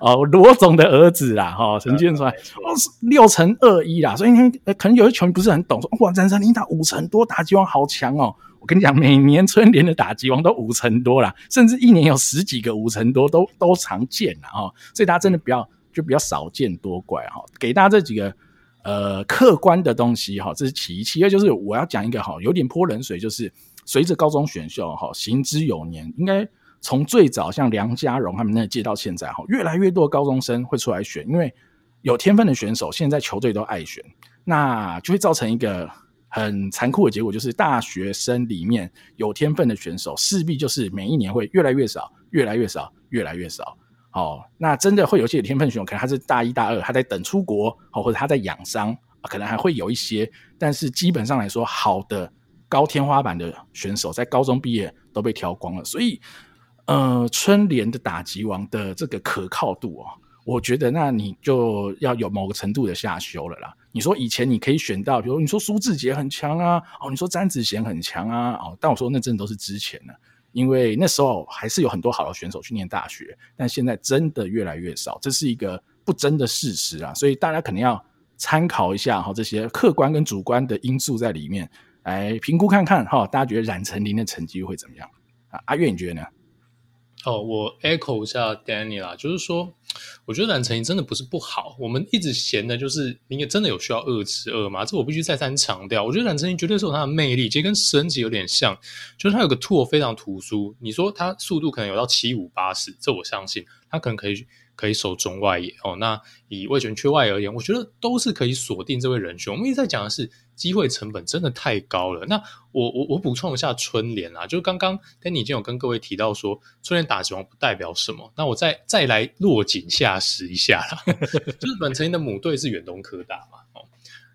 哦，罗总的儿子啦，哈，陈建出来，哦，六成二一啦。所以你可能有些球迷不是很懂，说哇，詹三林打五成多，打击王好强哦。我跟你讲，每年春联的打击王都五成多啦，甚至一年有十几个五成多，都都常见啦。哈。所以大家真的不要。就比较少见多怪哈，给大家这几个呃客观的东西哈，这是其一。其二就是我要讲一个哈，有点泼冷水，就是随着高中选秀哈行之有年，应该从最早像梁家荣他们那届到现在哈，越来越多高中生会出来选，因为有天分的选手现在球队都爱选，那就会造成一个很残酷的结果，就是大学生里面有天分的选手势必就是每一年会越来越少，越来越少，越来越少。哦，那真的会有些天分选手，可能他是大一大二，他在等出国，哦，或者他在养伤，可能还会有一些。但是基本上来说，好的高天花板的选手在高中毕业都被挑光了。所以，呃，春联的打击王的这个可靠度哦，我觉得那你就要有某个程度的下修了啦。你说以前你可以选到，比如你说苏志杰很强啊，哦，你说詹子贤很强啊，哦，但我说那真的都是之前的。因为那时候还是有很多好的选手去念大学，但现在真的越来越少，这是一个不争的事实啊！所以大家可能要参考一下哈，这些客观跟主观的因素在里面来评估看看哈，大家觉得冉成林的成绩会怎么样啊？阿月你觉得呢？哦，我 echo 一下 Danny 啦，就是说，我觉得蓝成林真的不是不好，我们一直嫌的就是你也真的有需要二之二吗？这我必须再三强调。我觉得蓝成林绝对是有它的魅力，其实跟神级有点像，就是它有个 tool 非常突出。你说它速度可能有到七五八十，这我相信它可能可以。可以守中外野哦。那以味全缺外而言，我觉得都是可以锁定这位人选。我们一直在讲的是机会成本真的太高了。那我我我补充一下春联啊，就是刚刚丹尼已经有跟各位提到说，春联打击王不代表什么。那我再再来落井下石一下啦，就是冉成林的母队是远东科大嘛。哦，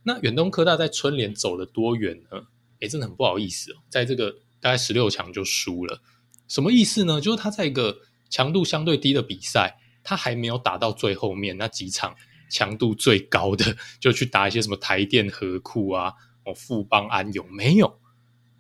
那远东科大在春联走了多远呢？诶，真的很不好意思哦，在这个大概十六强就输了。什么意思呢？就是他在一个强度相对低的比赛。他还没有打到最后面那几场强度最高的，就去打一些什么台电和库啊，哦富邦安永没有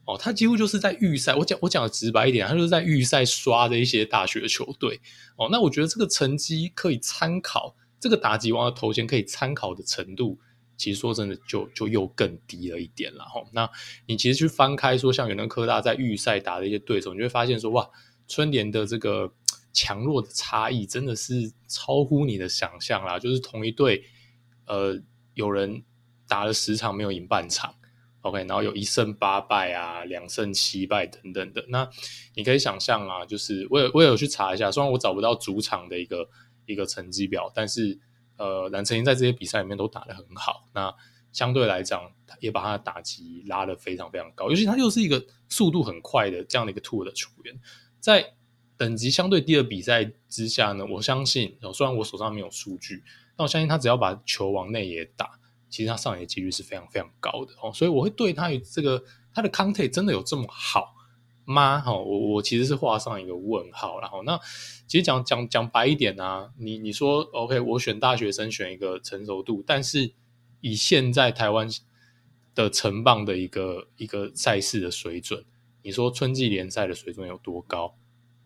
哦，他几乎就是在预赛。我讲我讲的直白一点，他就是在预赛刷的一些大学球队哦。那我觉得这个成绩可以参考，这个打击王的头衔可以参考的程度，其实说真的就就又更低了一点了哈。那你其实去翻开说，像远东科大在预赛打的一些对手，你就会发现说哇，春联的这个。强弱的差异真的是超乎你的想象啦！就是同一队，呃，有人打了十场没有赢半场，OK，然后有一胜八败啊，两胜七败等等的。那你可以想象啊，就是我有我有去查一下，虽然我找不到主场的一个一个成绩表，但是呃，蓝成英在这些比赛里面都打得很好。那相对来讲，也把他的打击拉得非常非常高，尤其他又是一个速度很快的这样的一个 tool 的球员，在。等级相对低的比赛之下呢，我相信，虽然我手上没有数据，但我相信他只要把球往内野打，其实他上垒的几率是非常非常高的哦。所以我会对他这个他的 contact 真的有这么好吗？哈，我我其实是画上一个问号。然后那其实讲讲讲白一点啊，你你说 OK，我选大学生选一个成熟度，但是以现在台湾的成棒的一个一个赛事的水准，你说春季联赛的水准有多高？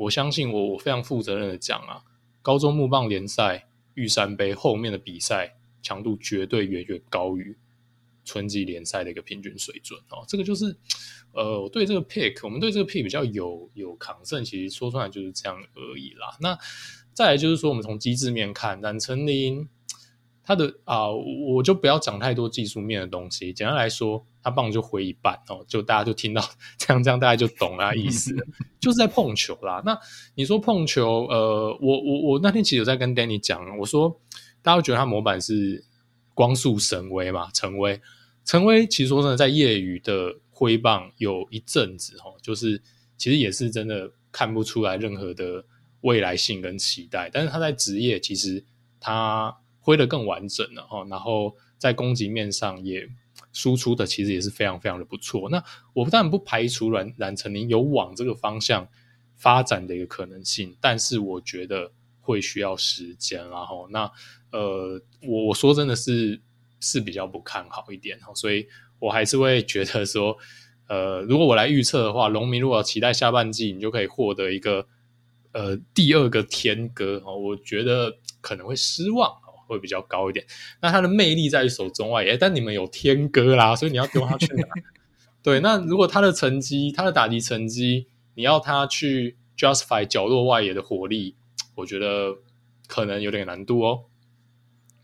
我相信我我非常负责任的讲啊，高中木棒联赛、玉山杯后面的比赛强度绝对远远高于春季联赛的一个平均水准哦。这个就是。呃，我对这个 pick，我们对这个 pick 比较有有抗性其实说出来就是这样而已啦。那再来就是说，我们从机制面看，蓝成林他的啊、呃，我就不要讲太多技术面的东西。简单来说，他棒就挥一半哦，就大家就听到这 样这样，大家就懂了 意思，就是在碰球啦。那你说碰球，呃，我我我那天其实有在跟 Danny 讲，我说大家会觉得他模板是光速神威嘛？陈威，陈威其实说真的，在业余的。挥棒有一阵子哦，就是其实也是真的看不出来任何的未来性跟期待，但是他在职业其实他挥得更完整了哈，然后在攻击面上也输出的其实也是非常非常的不错。那我当然不排除蓝蓝成林有往这个方向发展的一个可能性，但是我觉得会需要时间，然后那呃，我我说真的是是比较不看好一点哈，所以。我还是会觉得说，呃，如果我来预测的话，农民如果期待下半季，你就可以获得一个呃第二个天哥哦，我觉得可能会失望哦，会比较高一点。那他的魅力在于守中外野，但你们有天哥啦，所以你要丢他去哪？对，那如果他的成绩，他的打击成绩，你要他去 justify 角落外野的火力，我觉得可能有点难度哦。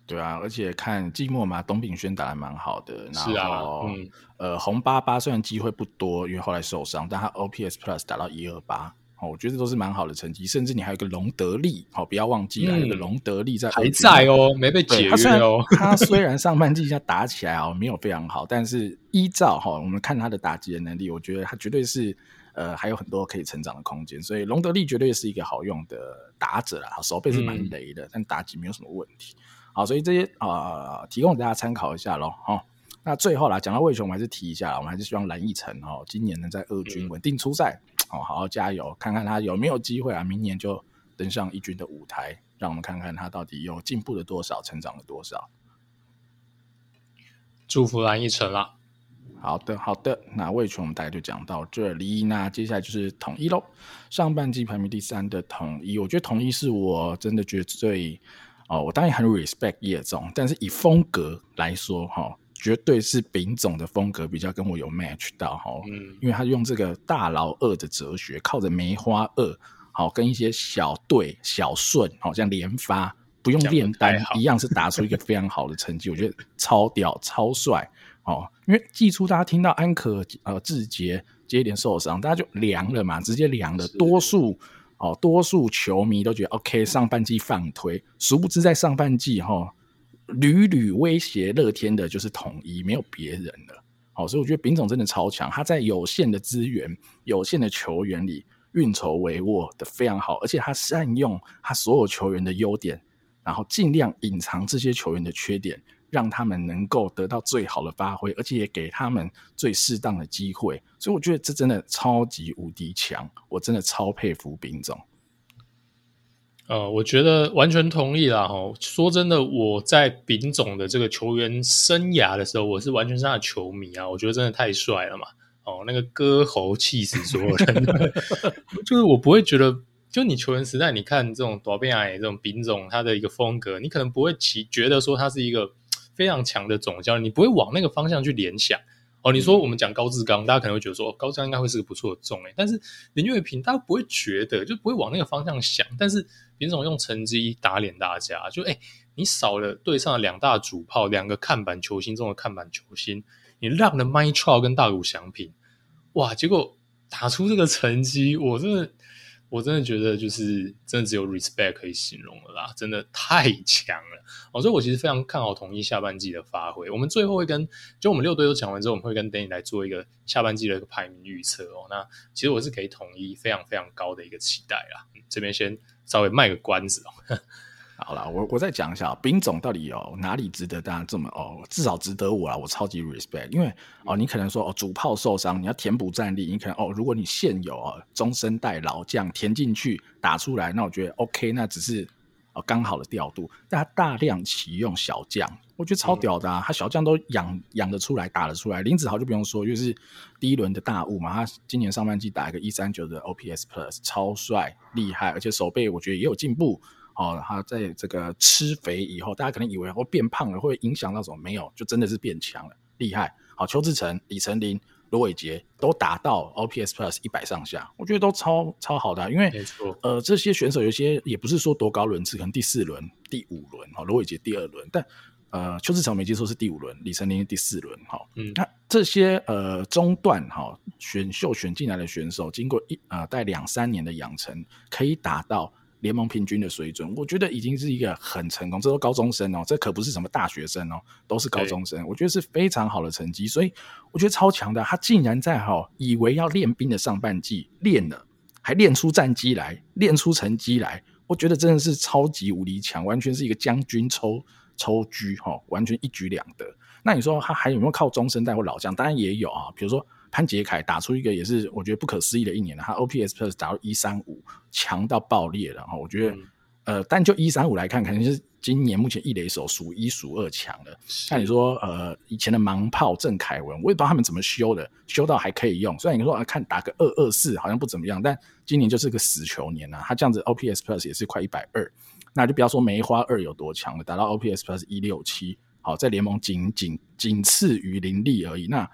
对啊，而且看季末嘛，董炳轩打的蛮好的。然后，是啊，嗯，呃，红八八虽然机会不多，因为后来受伤，但他 OPS Plus 打到一二八，哦，我觉得都是蛮好的成绩。甚至你还有一个龙德利，好、哦，不要忘记了，那、嗯、个龙德利在还在哦，没被解约哦。他 虽然上半季一下打起来哦没有非常好，但是依照哈、哦，我们看他的打击的能力，我觉得他绝对是呃还有很多可以成长的空间。所以龙德利绝对是一个好用的打者啦，手背是蛮雷的，嗯、但打击没有什么问题。好，所以这些啊、呃，提供给大家参考一下喽。哈、哦，那最后啦，讲到魏雄，我们还是提一下，我们还是希望蓝翊诚哦，今年能在二军稳定出赛，哦，好好加油，看看他有没有机会啊，明年就登上一军的舞台，让我们看看他到底有进步了多少，成长了多少。祝福蓝翊诚啦。好的，好的，那魏权我们大概就讲到这里，那接下来就是统一喽。上半季排名第三的统一，我觉得统一是我真的觉得最。哦，我当然很 respect 叶总，但是以风格来说，哈、哦，绝对是丙总的风格比较跟我有 match 到，哈、哦，嗯，因为他用这个大老二的哲学，靠着梅花二，好、哦，跟一些小对小顺，好、哦、像连发不用炼丹一样，是打出一个非常好的成绩，我觉得超屌超帅，哦，因为季初大家听到安可呃志杰接连受伤，大家就凉了嘛，直接凉了，多数。哦，多数球迷都觉得 OK，上半季放推，殊不知在上半季哈，屡屡威胁乐天的就是统一，没有别人了。好，所以我觉得丙总真的超强，他在有限的资源、有限的球员里运筹帷幄的非常好，而且他善用他所有球员的优点，然后尽量隐藏这些球员的缺点。让他们能够得到最好的发挥，而且也给他们最适当的机会，所以我觉得这真的超级无敌强，我真的超佩服丙总。呃，我觉得完全同意啦。哈，说真的，我在丙总的这个球员生涯的时候，我是完全是他的球迷啊。我觉得真的太帅了嘛。哦，那个歌喉气死所有人，就是我不会觉得，就你球员时代，你看这种多变矮这种丙总他的一个风格，你可能不会起觉得说他是一个。非常强的总教练，你不会往那个方向去联想哦。你说我们讲高志刚，大家可能会觉得说高志刚应该会是个不错的总诶，但是林月平大家不会觉得，就不会往那个方向想。但是林总用成绩打脸大家，就诶，你少了对上的两大主炮，两个看板球星中的看板球星，你让了 Mytro 跟大谷翔平，哇，结果打出这个成绩，我真的。我真的觉得，就是真的只有 respect 可以形容了啦，真的太强了哦！所以我其实非常看好统一下半季的发挥。我们最后会跟，就我们六队都讲完之后，我们会跟 Danny 来做一个下半季的一个排名预测哦。那其实我是给统一非常非常高的一个期待啦。这边先稍微卖个关子哦。好了，我我再讲一下，丙总到底有哪里值得大家这么哦？至少值得我啊，我超级 respect。因为哦，你可能说哦，主炮受伤，你要填补战力，你可能哦，如果你现有哦中生代老将填进去打出来，那我觉得 OK，那只是哦刚好的调度。但他大量启用小将，我觉得超屌的啊！嗯、他小将都养养得出来，打得出来。林子豪就不用说，就是第一轮的大物嘛。他今年上半季打一个一三九的 OPS Plus，超帅厉害，而且守备我觉得也有进步。哦，他在这个吃肥以后，大家可能以为会变胖了，会影响到什么？没有，就真的是变强了，厉害。好，邱志成、李成林、罗伟杰都达到 OPS Plus 一百上下，我觉得都超超好的、啊。因为呃，这些选手有些也不是说多高轮次，可能第四轮、第五轮，哈，罗伟杰第二轮，但呃，邱志成没记错是第五轮，李成林第四轮，哈，嗯，那这些呃中段哈选秀选进来的选手，经过一呃带两三年的养成，可以达到。联盟平均的水准，我觉得已经是一个很成功。这都高中生哦，这可不是什么大学生哦，都是高中生。我觉得是非常好的成绩，所以我觉得超强的。他竟然在哈以为要练兵的上半季练了，还练出战绩来，练出成绩来。我觉得真的是超级无敌强，完全是一个将军抽抽车哈，完全一举两得。那你说他还有没有靠中生代或老将？当然也有啊，比如说。潘杰凯打出一个也是我觉得不可思议的一年了，他 OPS Plus 打到一三五，强到爆裂了。哈，我觉得，嗯、呃，但就一三五来看，肯定是今年目前一垒手数一数二强的。那你说，呃，以前的盲炮郑凯文，我也不知道他们怎么修的，修到还可以用。虽然你说看打个二二四好像不怎么样，但今年就是个死球年啊。他这样子 OPS Plus 也是快一百二，那就不要说梅花二有多强了，打到 OPS Plus 一六七，好，在联盟仅仅仅次于林立而已。那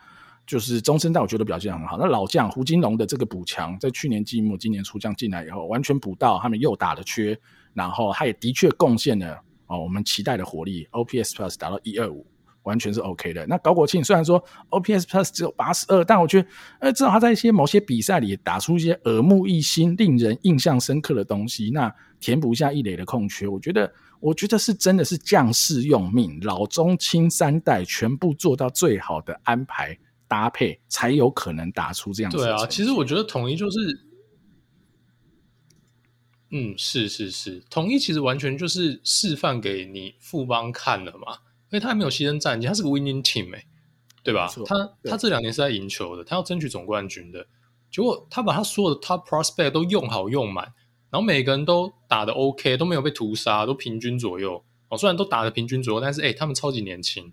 就是中生代，我觉得表现很好。那老将胡金龙的这个补强，在去年季末、今年初将进来以后，完全补到他们又打的缺，然后他也的确贡献了哦，我们期待的火力。OPS Plus 达到一二五，完全是 OK 的。那高国庆虽然说 OPS Plus 只有八十二，但我觉得，呃，至少他在一些某些比赛里打出一些耳目一新、令人印象深刻的东西。那填补一下一垒的空缺，我觉得，我觉得是真的是将士用命，老中青三代全部做到最好的安排。搭配才有可能打出这样子。对啊，其实我觉得统一就是，嗯，是是是，统一其实完全就是示范给你富邦看了嘛，因为他还没有牺牲战绩，他是个 winning team 哎、欸，对吧？他他这两年是在赢球的，他要争取总冠军的，结果他把他所有的 top prospect 都用好用满，然后每个人都打的 OK，都没有被屠杀，都平均左右哦，虽然都打的平均左右，但是哎、欸，他们超级年轻。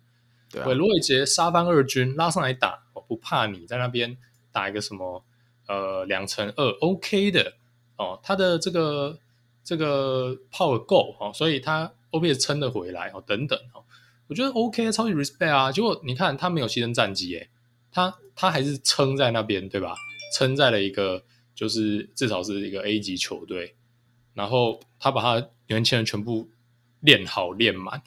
对，罗伟杰杀翻二军拉上来打，我不怕你在那边打一个什么呃两成二，OK 的哦，他的这个这个 power 够哦，所以他 OPS 撑得回来哦，等等哦，我觉得 OK，超级 respect 啊。结果你看他没有牺牲战绩诶，他他还是撑在那边对吧？撑在了一个就是至少是一个 A 级球队，然后他把他年轻人全部练好练满。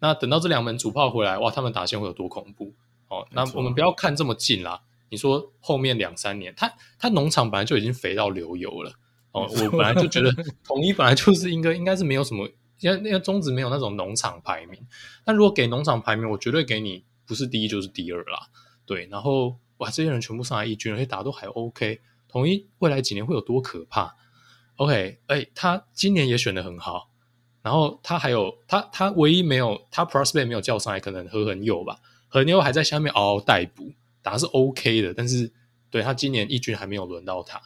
那等到这两门主炮回来，哇，他们打线会有多恐怖？哦，那我们不要看这么近啦。你说后面两三年，他他农场本来就已经肥到流油了。哦，我本来就觉得统一本来就是应该应该是没有什么，因为那个中职没有那种农场排名。但如果给农场排名，我绝对给你不是第一就是第二啦。对，然后哇，这些人全部上来一军，而且打都还 OK。统一未来几年会有多可怕？OK，哎，他今年也选的很好。然后他还有他他唯一没有他 prospect 没有叫上来，可能何恒佑吧，何恒佑还在下面嗷嗷待哺，打是 OK 的，但是对他今年一军还没有轮到他，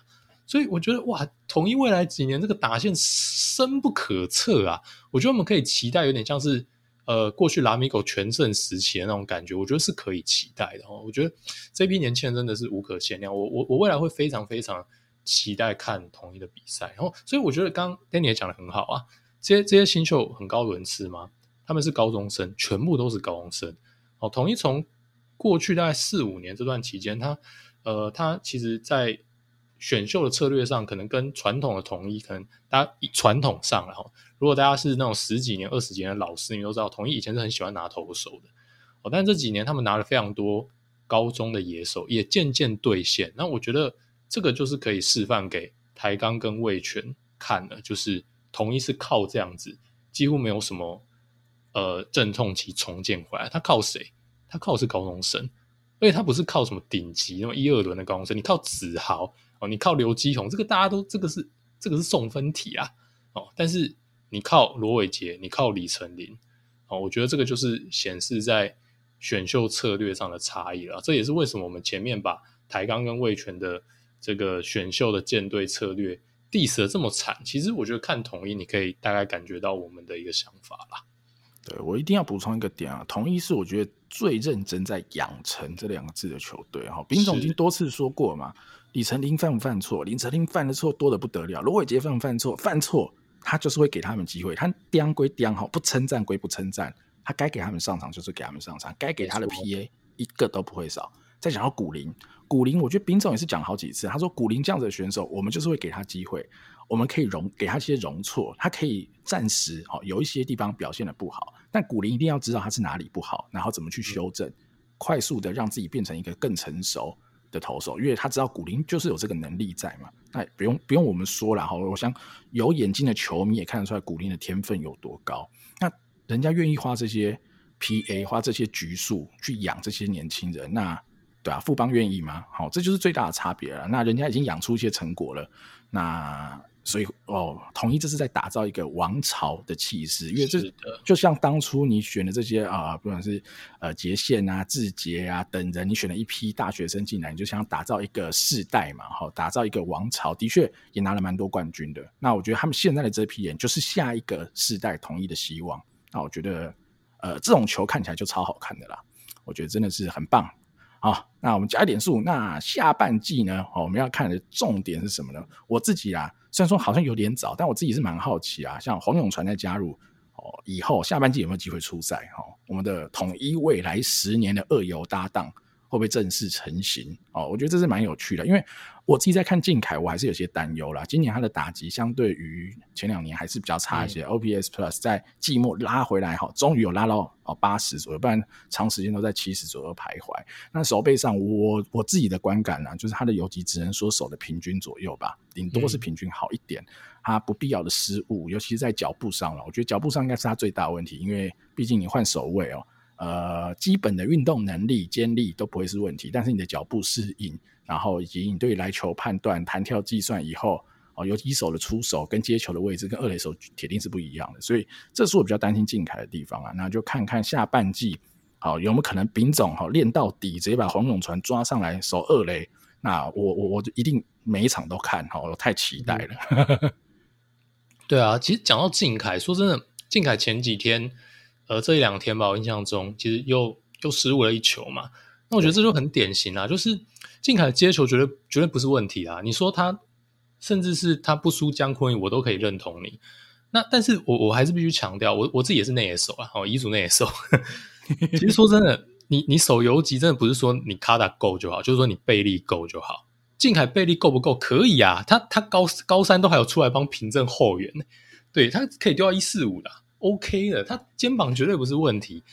所以我觉得哇，统一未来几年这个打线深不可测啊，我觉得我们可以期待有点像是呃过去拉米狗全盛时期的那种感觉，我觉得是可以期待的哦，我觉得这批年轻人真的是无可限量，我我我未来会非常非常期待看统一的比赛，然后所以我觉得刚 Danny 也讲的很好啊。这些这些新秀很高轮次吗？他们是高中生，全部都是高中生。哦，统一从过去大概四五年这段期间，他呃，他其实在选秀的策略上，可能跟传统的统一，可能大家传统上，然后如果大家是那种十几年、二十几年的老师，你都知道，统一以前是很喜欢拿投手的。哦，但这几年他们拿了非常多高中的野手，也渐渐兑现。那我觉得这个就是可以示范给台钢跟味全看了，就是。统一是靠这样子，几乎没有什么呃阵痛期重建回来。他靠谁？他靠的是高中生，而且他不是靠什么顶级那么一二轮的高中生。你靠子豪哦，你靠刘基鸿，这个大家都这个是这个是送分题啊哦。但是你靠罗伟杰，你靠李成林，哦，我觉得这个就是显示在选秀策略上的差异了。这也是为什么我们前面把台钢跟魏全的这个选秀的舰队策略 diss 得这么惨。其实我觉得看统一，你可以大概感觉到我们的一个想法啦。对，我一定要补充一个点啊，同一是我觉得最认真在养成这两个字的球队哈。丙总已经多次说过嘛，李成林犯不犯错？李成林犯的错多得不得了。罗伟杰犯不犯错？犯错。他就是会给他们机会，他刁归刁哈，不称赞归不称赞，他该给他们上场就是给他们上场，该给他的 PA 一个都不会少。再讲到古林，古林，我觉得丙总也是讲好几次，他说古林这样子的选手，我们就是会给他机会，我们可以容给他一些容错，他可以暂时哦有一些地方表现的不好，但古林一定要知道他是哪里不好，然后怎么去修正，嗯、快速的让自己变成一个更成熟的投手，因为他知道古林就是有这个能力在嘛，那不用不用我们说了哈，我想有眼睛的球迷也看得出来古林的天分有多高。那人家愿意花这些 PA 花这些局数去养这些年轻人，那对啊，富邦愿意吗？好，这就是最大的差别了。那人家已经养出一些成果了，那。所以哦，统一这是在打造一个王朝的气势，因为这就像当初你选的这些啊，不管是呃杰宪啊、志杰啊等人，你选了一批大学生进来，你就想打造一个世代嘛，哈，打造一个王朝，的确也拿了蛮多冠军的。那我觉得他们现在的这批人，就是下一个世代统一的希望。那我觉得，呃，这种球看起来就超好看的啦，我觉得真的是很棒。好，那我们加一点数。那下半季呢？哦，我们要看的重点是什么呢？我自己啊。虽然说好像有点早，但我自己是蛮好奇啊。像黄永传在加入哦以后，下半季有没有机会出赛？哦，我们的统一未来十年的二游搭档会不会正式成型？哦，我觉得这是蛮有趣的，因为。我自己在看靖凯，我还是有些担忧啦。今年他的打击相对于前两年还是比较差一些。嗯、OPS Plus 在季末拉回来，哈，终于有拉到哦八十左右，不然长时间都在七十左右徘徊。那手背上，我我自己的观感呢，就是他的游击只能说守的平均左右吧，顶多是平均好一点。嗯、他不必要的失误，尤其是在脚步上了，我觉得脚步上应该是他最大的问题，因为毕竟你换守位哦，呃，基本的运动能力、肩力都不会是问题，但是你的脚步适应。然后以及你对来球判断、弹跳计算以后，哦，有一手的出手跟接球的位置跟二垒手铁定是不一样的，所以这是我比较担心靖凯的地方啊。那就看看下半季，好、有没有可能丙总哈练到底，直接把黄永传抓上来守二垒。那我我我就一定每一场都看哈，我太期待了。嗯、对啊，其实讲到靖凯，说真的，靖凯前几天，呃，这一两天吧，我印象中其实又又失误了一球嘛。那我觉得这就很典型啊，就是。靖凯接球绝对绝对不是问题啊！你说他，甚至是他不输江坤宇，我都可以认同你。那但是我我还是必须强调，我我自己也是内野手啊，哦，乙组内野手。其实说真的，你你手游级真的不是说你卡打够就好，就是说你背力够就好。靖凯背力够不够？可以啊，他他高高三都还有出来帮凭证后援，对他可以丢到一四五的，OK 的，他肩膀绝对不是问题。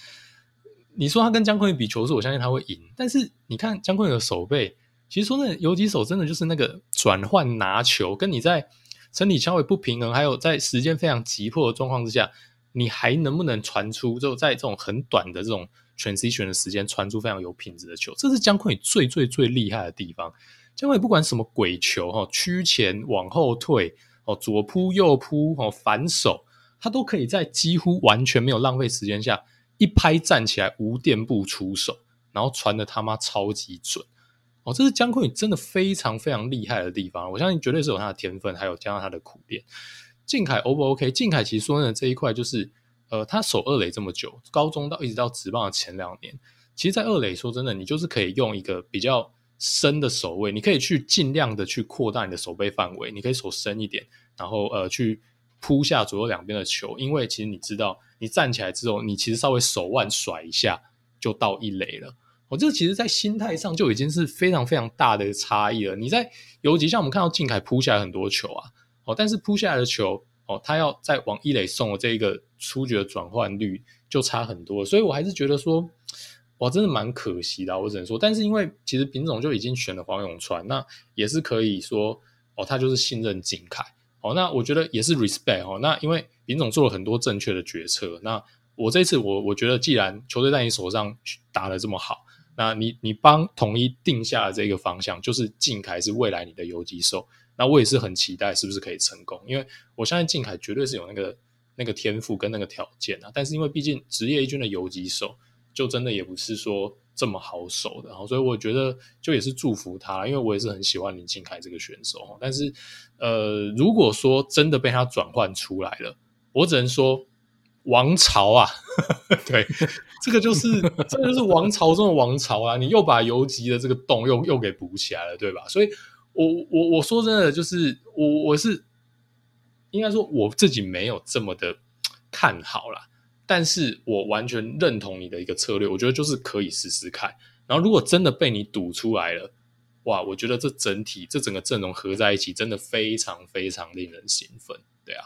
你说他跟江坤宇比球数，我相信他会赢。但是你看江坤宇的手背，其实说那游击手真的就是那个转换拿球，跟你在身体桥位不平衡，还有在时间非常急迫的状况之下，你还能不能传出就在这种很短的这种 transition 的时间传出非常有品质的球？这是江坤宇最最最厉害的地方。江坤宇不管什么鬼球哈，趋前往后退哦，左扑右扑哦，反手，他都可以在几乎完全没有浪费时间下。一拍站起来，无垫步出手，然后传的他妈超级准哦！这是江坤宇真的非常非常厉害的地方，我相信绝对是有他的天分，还有加上他的苦练。靖凯 O 不 OK？靖凯其实说呢，这一块就是呃，他守二垒这么久，高中到一直到职棒的前两年，其实，在二垒说真的，你就是可以用一个比较深的守位，你可以去尽量的去扩大你的守备范围，你可以守深一点，然后呃去。扑下左右两边的球，因为其实你知道，你站起来之后，你其实稍微手腕甩一下就到一垒了。我、哦、这其实，在心态上就已经是非常非常大的差异了。你在尤其，像我们看到靖凯扑下来很多球啊，哦，但是扑下来的球，哦，他要再往一垒送的这一个出局的转换率就差很多。所以我还是觉得说，哇，真的蛮可惜的，我只能说。但是因为其实品种就已经选了黄永川，那也是可以说，哦，他就是信任靖凯。哦，那我觉得也是 respect 哦。那因为林总做了很多正确的决策。那我这次我我觉得，既然球队在你手上打得这么好，那你你帮统一定下了这个方向，就是靖凯是未来你的游击手。那我也是很期待是不是可以成功，因为我相信靖凯绝对是有那个那个天赋跟那个条件啊。但是因为毕竟职业一军的游击手，就真的也不是说这么好守的，所以我觉得就也是祝福他，因为我也是很喜欢林靖凯这个选手。但是呃，如果说真的被他转换出来了，我只能说王朝啊，对，这个就是这个就是王朝中的王朝啊！你又把游击的这个洞又又给补起来了，对吧？所以我我我说真的，就是我我是应该说我自己没有这么的看好啦。但是我完全认同你的一个策略，我觉得就是可以试试看。然后如果真的被你赌出来了，哇，我觉得这整体这整个阵容合在一起，真的非常非常令人兴奋。对啊，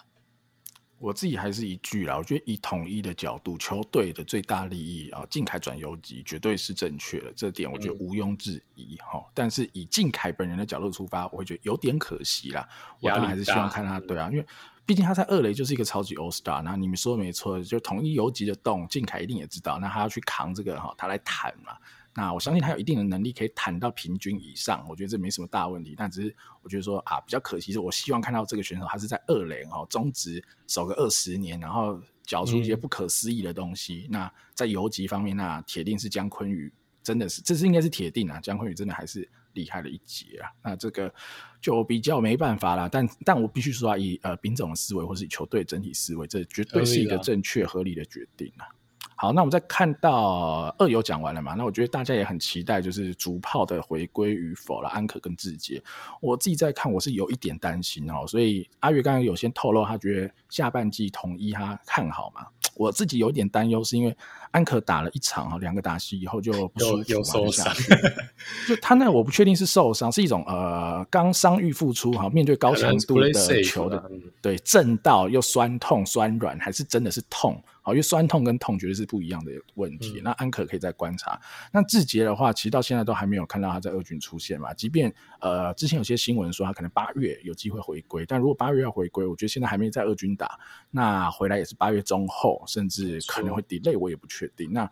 我自己还是一句啦，我觉得以统一的角度，球队的最大利益啊，靖凯转游击绝对是正确的，这点我觉得毋庸置疑哈、嗯。但是以靖凯本人的角度出发，我会觉得有点可惜啦。我当然还是希望看他，对啊，因为。毕竟他在二垒就是一个超级 All Star，那你们说的没错，就统一游击的洞，靖凯一定也知道，那他要去扛这个哈，他来坦嘛。那我相信他有一定的能力可以坦到平均以上，我觉得这没什么大问题。但只是我觉得说啊，比较可惜是，我希望看到这个选手他是在二垒哈，中职守个二十年，然后缴出一些不可思议的东西。嗯、那在游击方面，那铁定是姜坤宇，真的是这是应该是铁定啊，江坤宇真的还是。厉害的一截啊！那这个就比较没办法啦。但但我必须说啊，以呃丙总的思维，或是以球队整体思维，这绝对是一个正确合理的决定啊。好，那我们再看到二游讲完了嘛？那我觉得大家也很期待，就是主炮的回归与否了。安可跟志杰，我自己在看，我是有一点担心哦。所以阿月刚刚有先透露，他觉得下半季统一他看好嘛？我自己有点担忧，是因为安可打了一场啊，两个打戏以后就不舒服，有受伤。就他那我不确定是受伤，是一种呃刚伤愈复出哈，面对高强度的球的，对震到又酸痛酸软，还是真的是痛？好，因为酸痛跟痛绝对是不一样的问题。嗯、那安可可以再观察。那志杰的话，其实到现在都还没有看到他在二军出现嘛。即便呃之前有些新闻说他可能八月有机会回归，但如果八月要回归，我觉得现在还没在二军打，那回来也是八月中后，甚至可能会 delay，我也不确定。那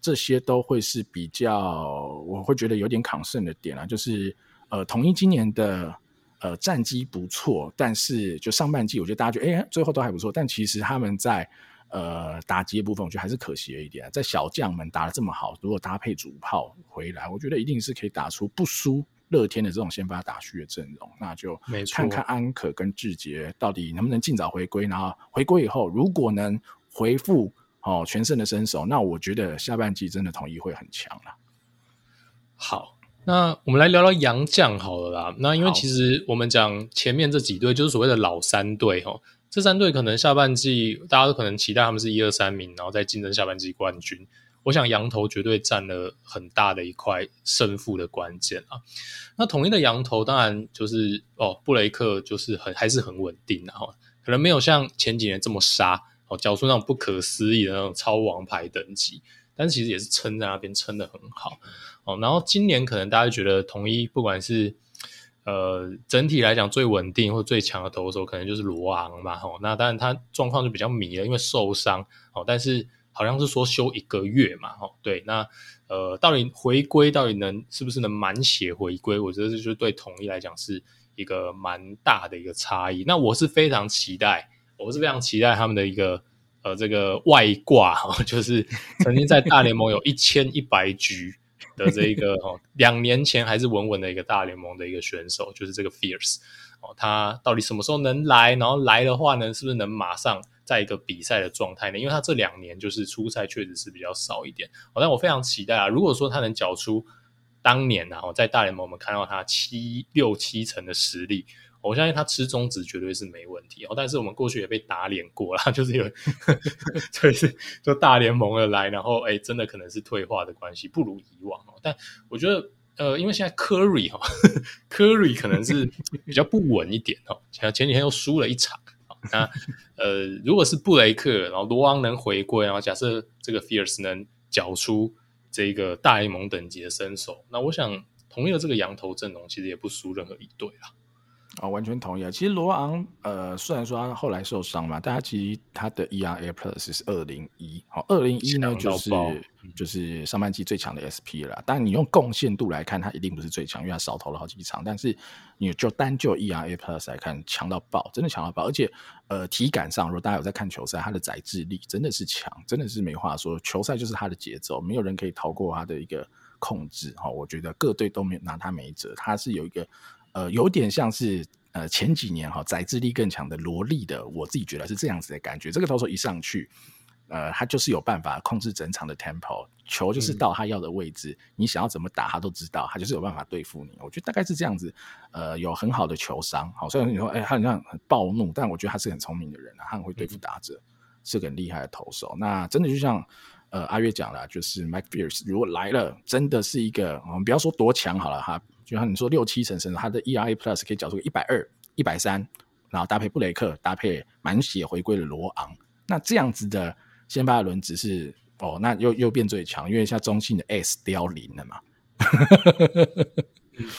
这些都会是比较我会觉得有点 concern 的点啊，就是呃统一今年的呃战绩不错，但是就上半季我觉得大家觉得哎最后都还不错，但其实他们在呃，打击的部分我觉得还是可惜了一点，在小将们打的这么好，如果搭配主炮回来，我觉得一定是可以打出不输乐天的这种先发打序的阵容。那就看看安可跟志杰到底能不能尽早回归，然后回归以后如果能回复哦全胜的身手，那我觉得下半季真的统一会很强了。好，那我们来聊聊洋将好了啦。那因为其实我们讲前面这几队就是所谓的老三队哦。这三队可能下半季大家都可能期待他们是一二三名，然后再竞争下半季冠军。我想羊头绝对占了很大的一块胜负的关键啊。那统一的羊头当然就是哦，布雷克就是很还是很稳定的哈，可能没有像前几年这么杀哦，缴出那种不可思议的那种超王牌等级，但其实也是撑在那边撑得很好哦。然后今年可能大家觉得统一不管是呃，整体来讲最稳定或最强的投手可能就是罗昂嘛，吼，那当然他状况就比较迷了，因为受伤，哦，但是好像是说休一个月嘛，吼，对，那呃，到底回归到底能是不是能满血回归？我觉得这就对统一来讲是一个蛮大的一个差异。那我是非常期待，我是非常期待他们的一个呃这个外挂，哈，就是曾经在大联盟有一千一百局。的这一个哦，两年前还是稳稳的一个大联盟的一个选手，就是这个 Fierce 哦，他到底什么时候能来？然后来的话呢，是不是能马上在一个比赛的状态呢？因为他这两年就是出赛确实是比较少一点哦，但我非常期待啊，如果说他能缴出当年啊，在大联盟我们看到他七六七成的实力。我相信他吃中指绝对是没问题哦，但是我们过去也被打脸过啦，就是有，就是就大联盟的来，然后哎，真的可能是退化的关系，不如以往哦。但我觉得，呃，因为现在 Curry 哈，Curry 可能是比较不稳一点哦，前前几天又输了一场。那呃，如果是布雷克，然后罗昂能回归，然后假设这个 Fierce 能缴出这个大联盟等级的身手，那我想同样的这个羊头阵容其实也不输任何一队啦。哦，完全同意啊！其实罗昂，呃，虽然说他后来受伤嘛，但他其实他的 ERA Plus 是二零一，好，二零一呢就是就是上半季最强的 SP 了。当然，你用贡献度来看，他一定不是最强，因为他少投了好几场。但是你就单就 ERA Plus 来看，强到爆，真的强到爆！而且，呃，体感上，如果大家有在看球赛，他的载智力真的是强，真的是没话说。球赛就是他的节奏，没有人可以逃过他的一个控制。哈，我觉得各队都没拿他没辙，他是有一个。呃，有点像是呃前几年哈宰制力更强的罗莉的，我自己觉得是这样子的感觉。这个投手一上去，呃，他就是有办法控制整场的 tempo，球就是到他要的位置，嗯、你想要怎么打他都知道，他就是有办法对付你。我觉得大概是这样子，呃，有很好的球商。好，虽然你说哎，他好像很暴怒，但我觉得他是很聪明的人啊，他很会对付打者，嗯、是个很厉害的投手。那真的就像呃阿月讲了，就是 Mike Fiers 如果来了，真的是一个我们不要说多强好了哈。就像你说六七成胜，他的 ERA Plus 可以缴出个一百二、一百三，然后搭配布雷克，搭配满血回归的罗昂，那这样子的先发轮值是哦，那又又变最强，因为像中信的 S 凋零了嘛。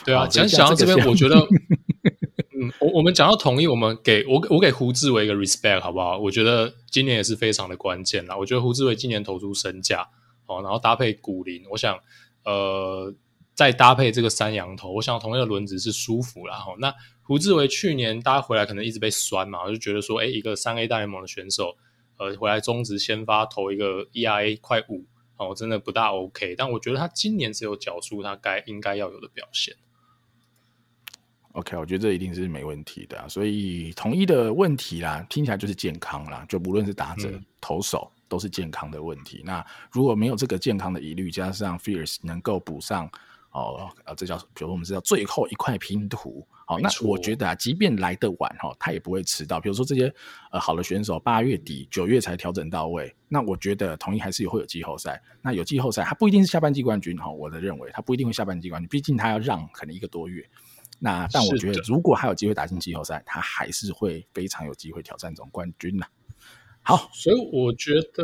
对啊，讲讲到这边，我觉得，嗯，我我们讲到同意，我们给我我给胡志伟一个 respect 好不好？我觉得今年也是非常的关键啦。我觉得胡志伟今年投出身价，哦，然后搭配古林，我想，呃。再搭配这个三羊头，我想同样的轮子是舒服啦。哈。那胡志为去年大家回来可能一直被酸嘛，我就觉得说，哎，一个三 A 大联盟的选手，呃，回来中职先发投一个 ERA 快五，哦，真的不大 OK。但我觉得他今年只有缴出他该应该要有的表现。OK，我觉得这一定是没问题的啊。所以统一的问题啦，听起来就是健康啦，就无论是打者、嗯、投手都是健康的问题。那如果没有这个健康的疑虑，加上 Fiers 能够补上。哦，呃，这叫，比如说我们知道最后一块拼图，好，那我觉得啊，即便来得晚哈，他也不会迟到。比如说这些呃好的选手，八月底九月才调整到位，那我觉得统一还是会有季后赛。那有季后赛，他不一定是下半季冠军哈，我的认为他不一定会下半季冠军，毕竟他要让可能一个多月。那但我觉得如果还有机会打进季后赛，他还是会非常有机会挑战总冠军呐。好，所以我觉得，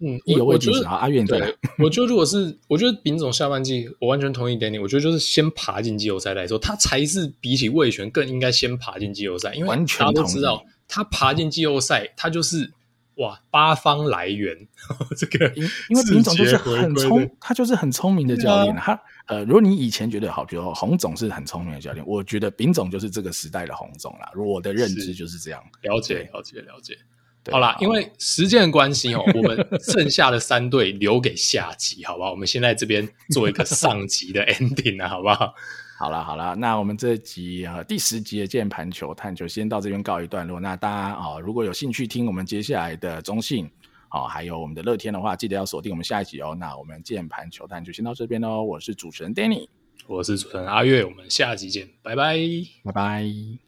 嗯，意犹未尽。好，阿远对，我觉得如果是，我觉得丙总下半季，我完全同意 Danny。我觉得就是先爬进季后赛来说，他才是比起味全更应该先爬进季后赛，因为大家都知道，他爬进季后赛，他就是哇八方来源。这个因因为丙总就是很聪，他就是很聪明的教练。他呃，如果你以前觉得好，比如说洪总是很聪明的教练，我觉得丙总就是这个时代的洪总啦。我的认知就是这样，了解，了解，了解。好啦，因为时间的关系哦，我们剩下的三队留给下集，好不好？我们先在这边做一个上集的 ending 啊，好不好？好了好了，那我们这集啊第十集的键盘球探就先到这边告一段落。那大家啊，如果有兴趣听我们接下来的中信，好，还有我们的乐天的话，记得要锁定我们下一集哦。那我们键盘球探就先到这边喽。我是主持人 Danny，我是主持人阿月，我们下集见，拜拜，拜拜。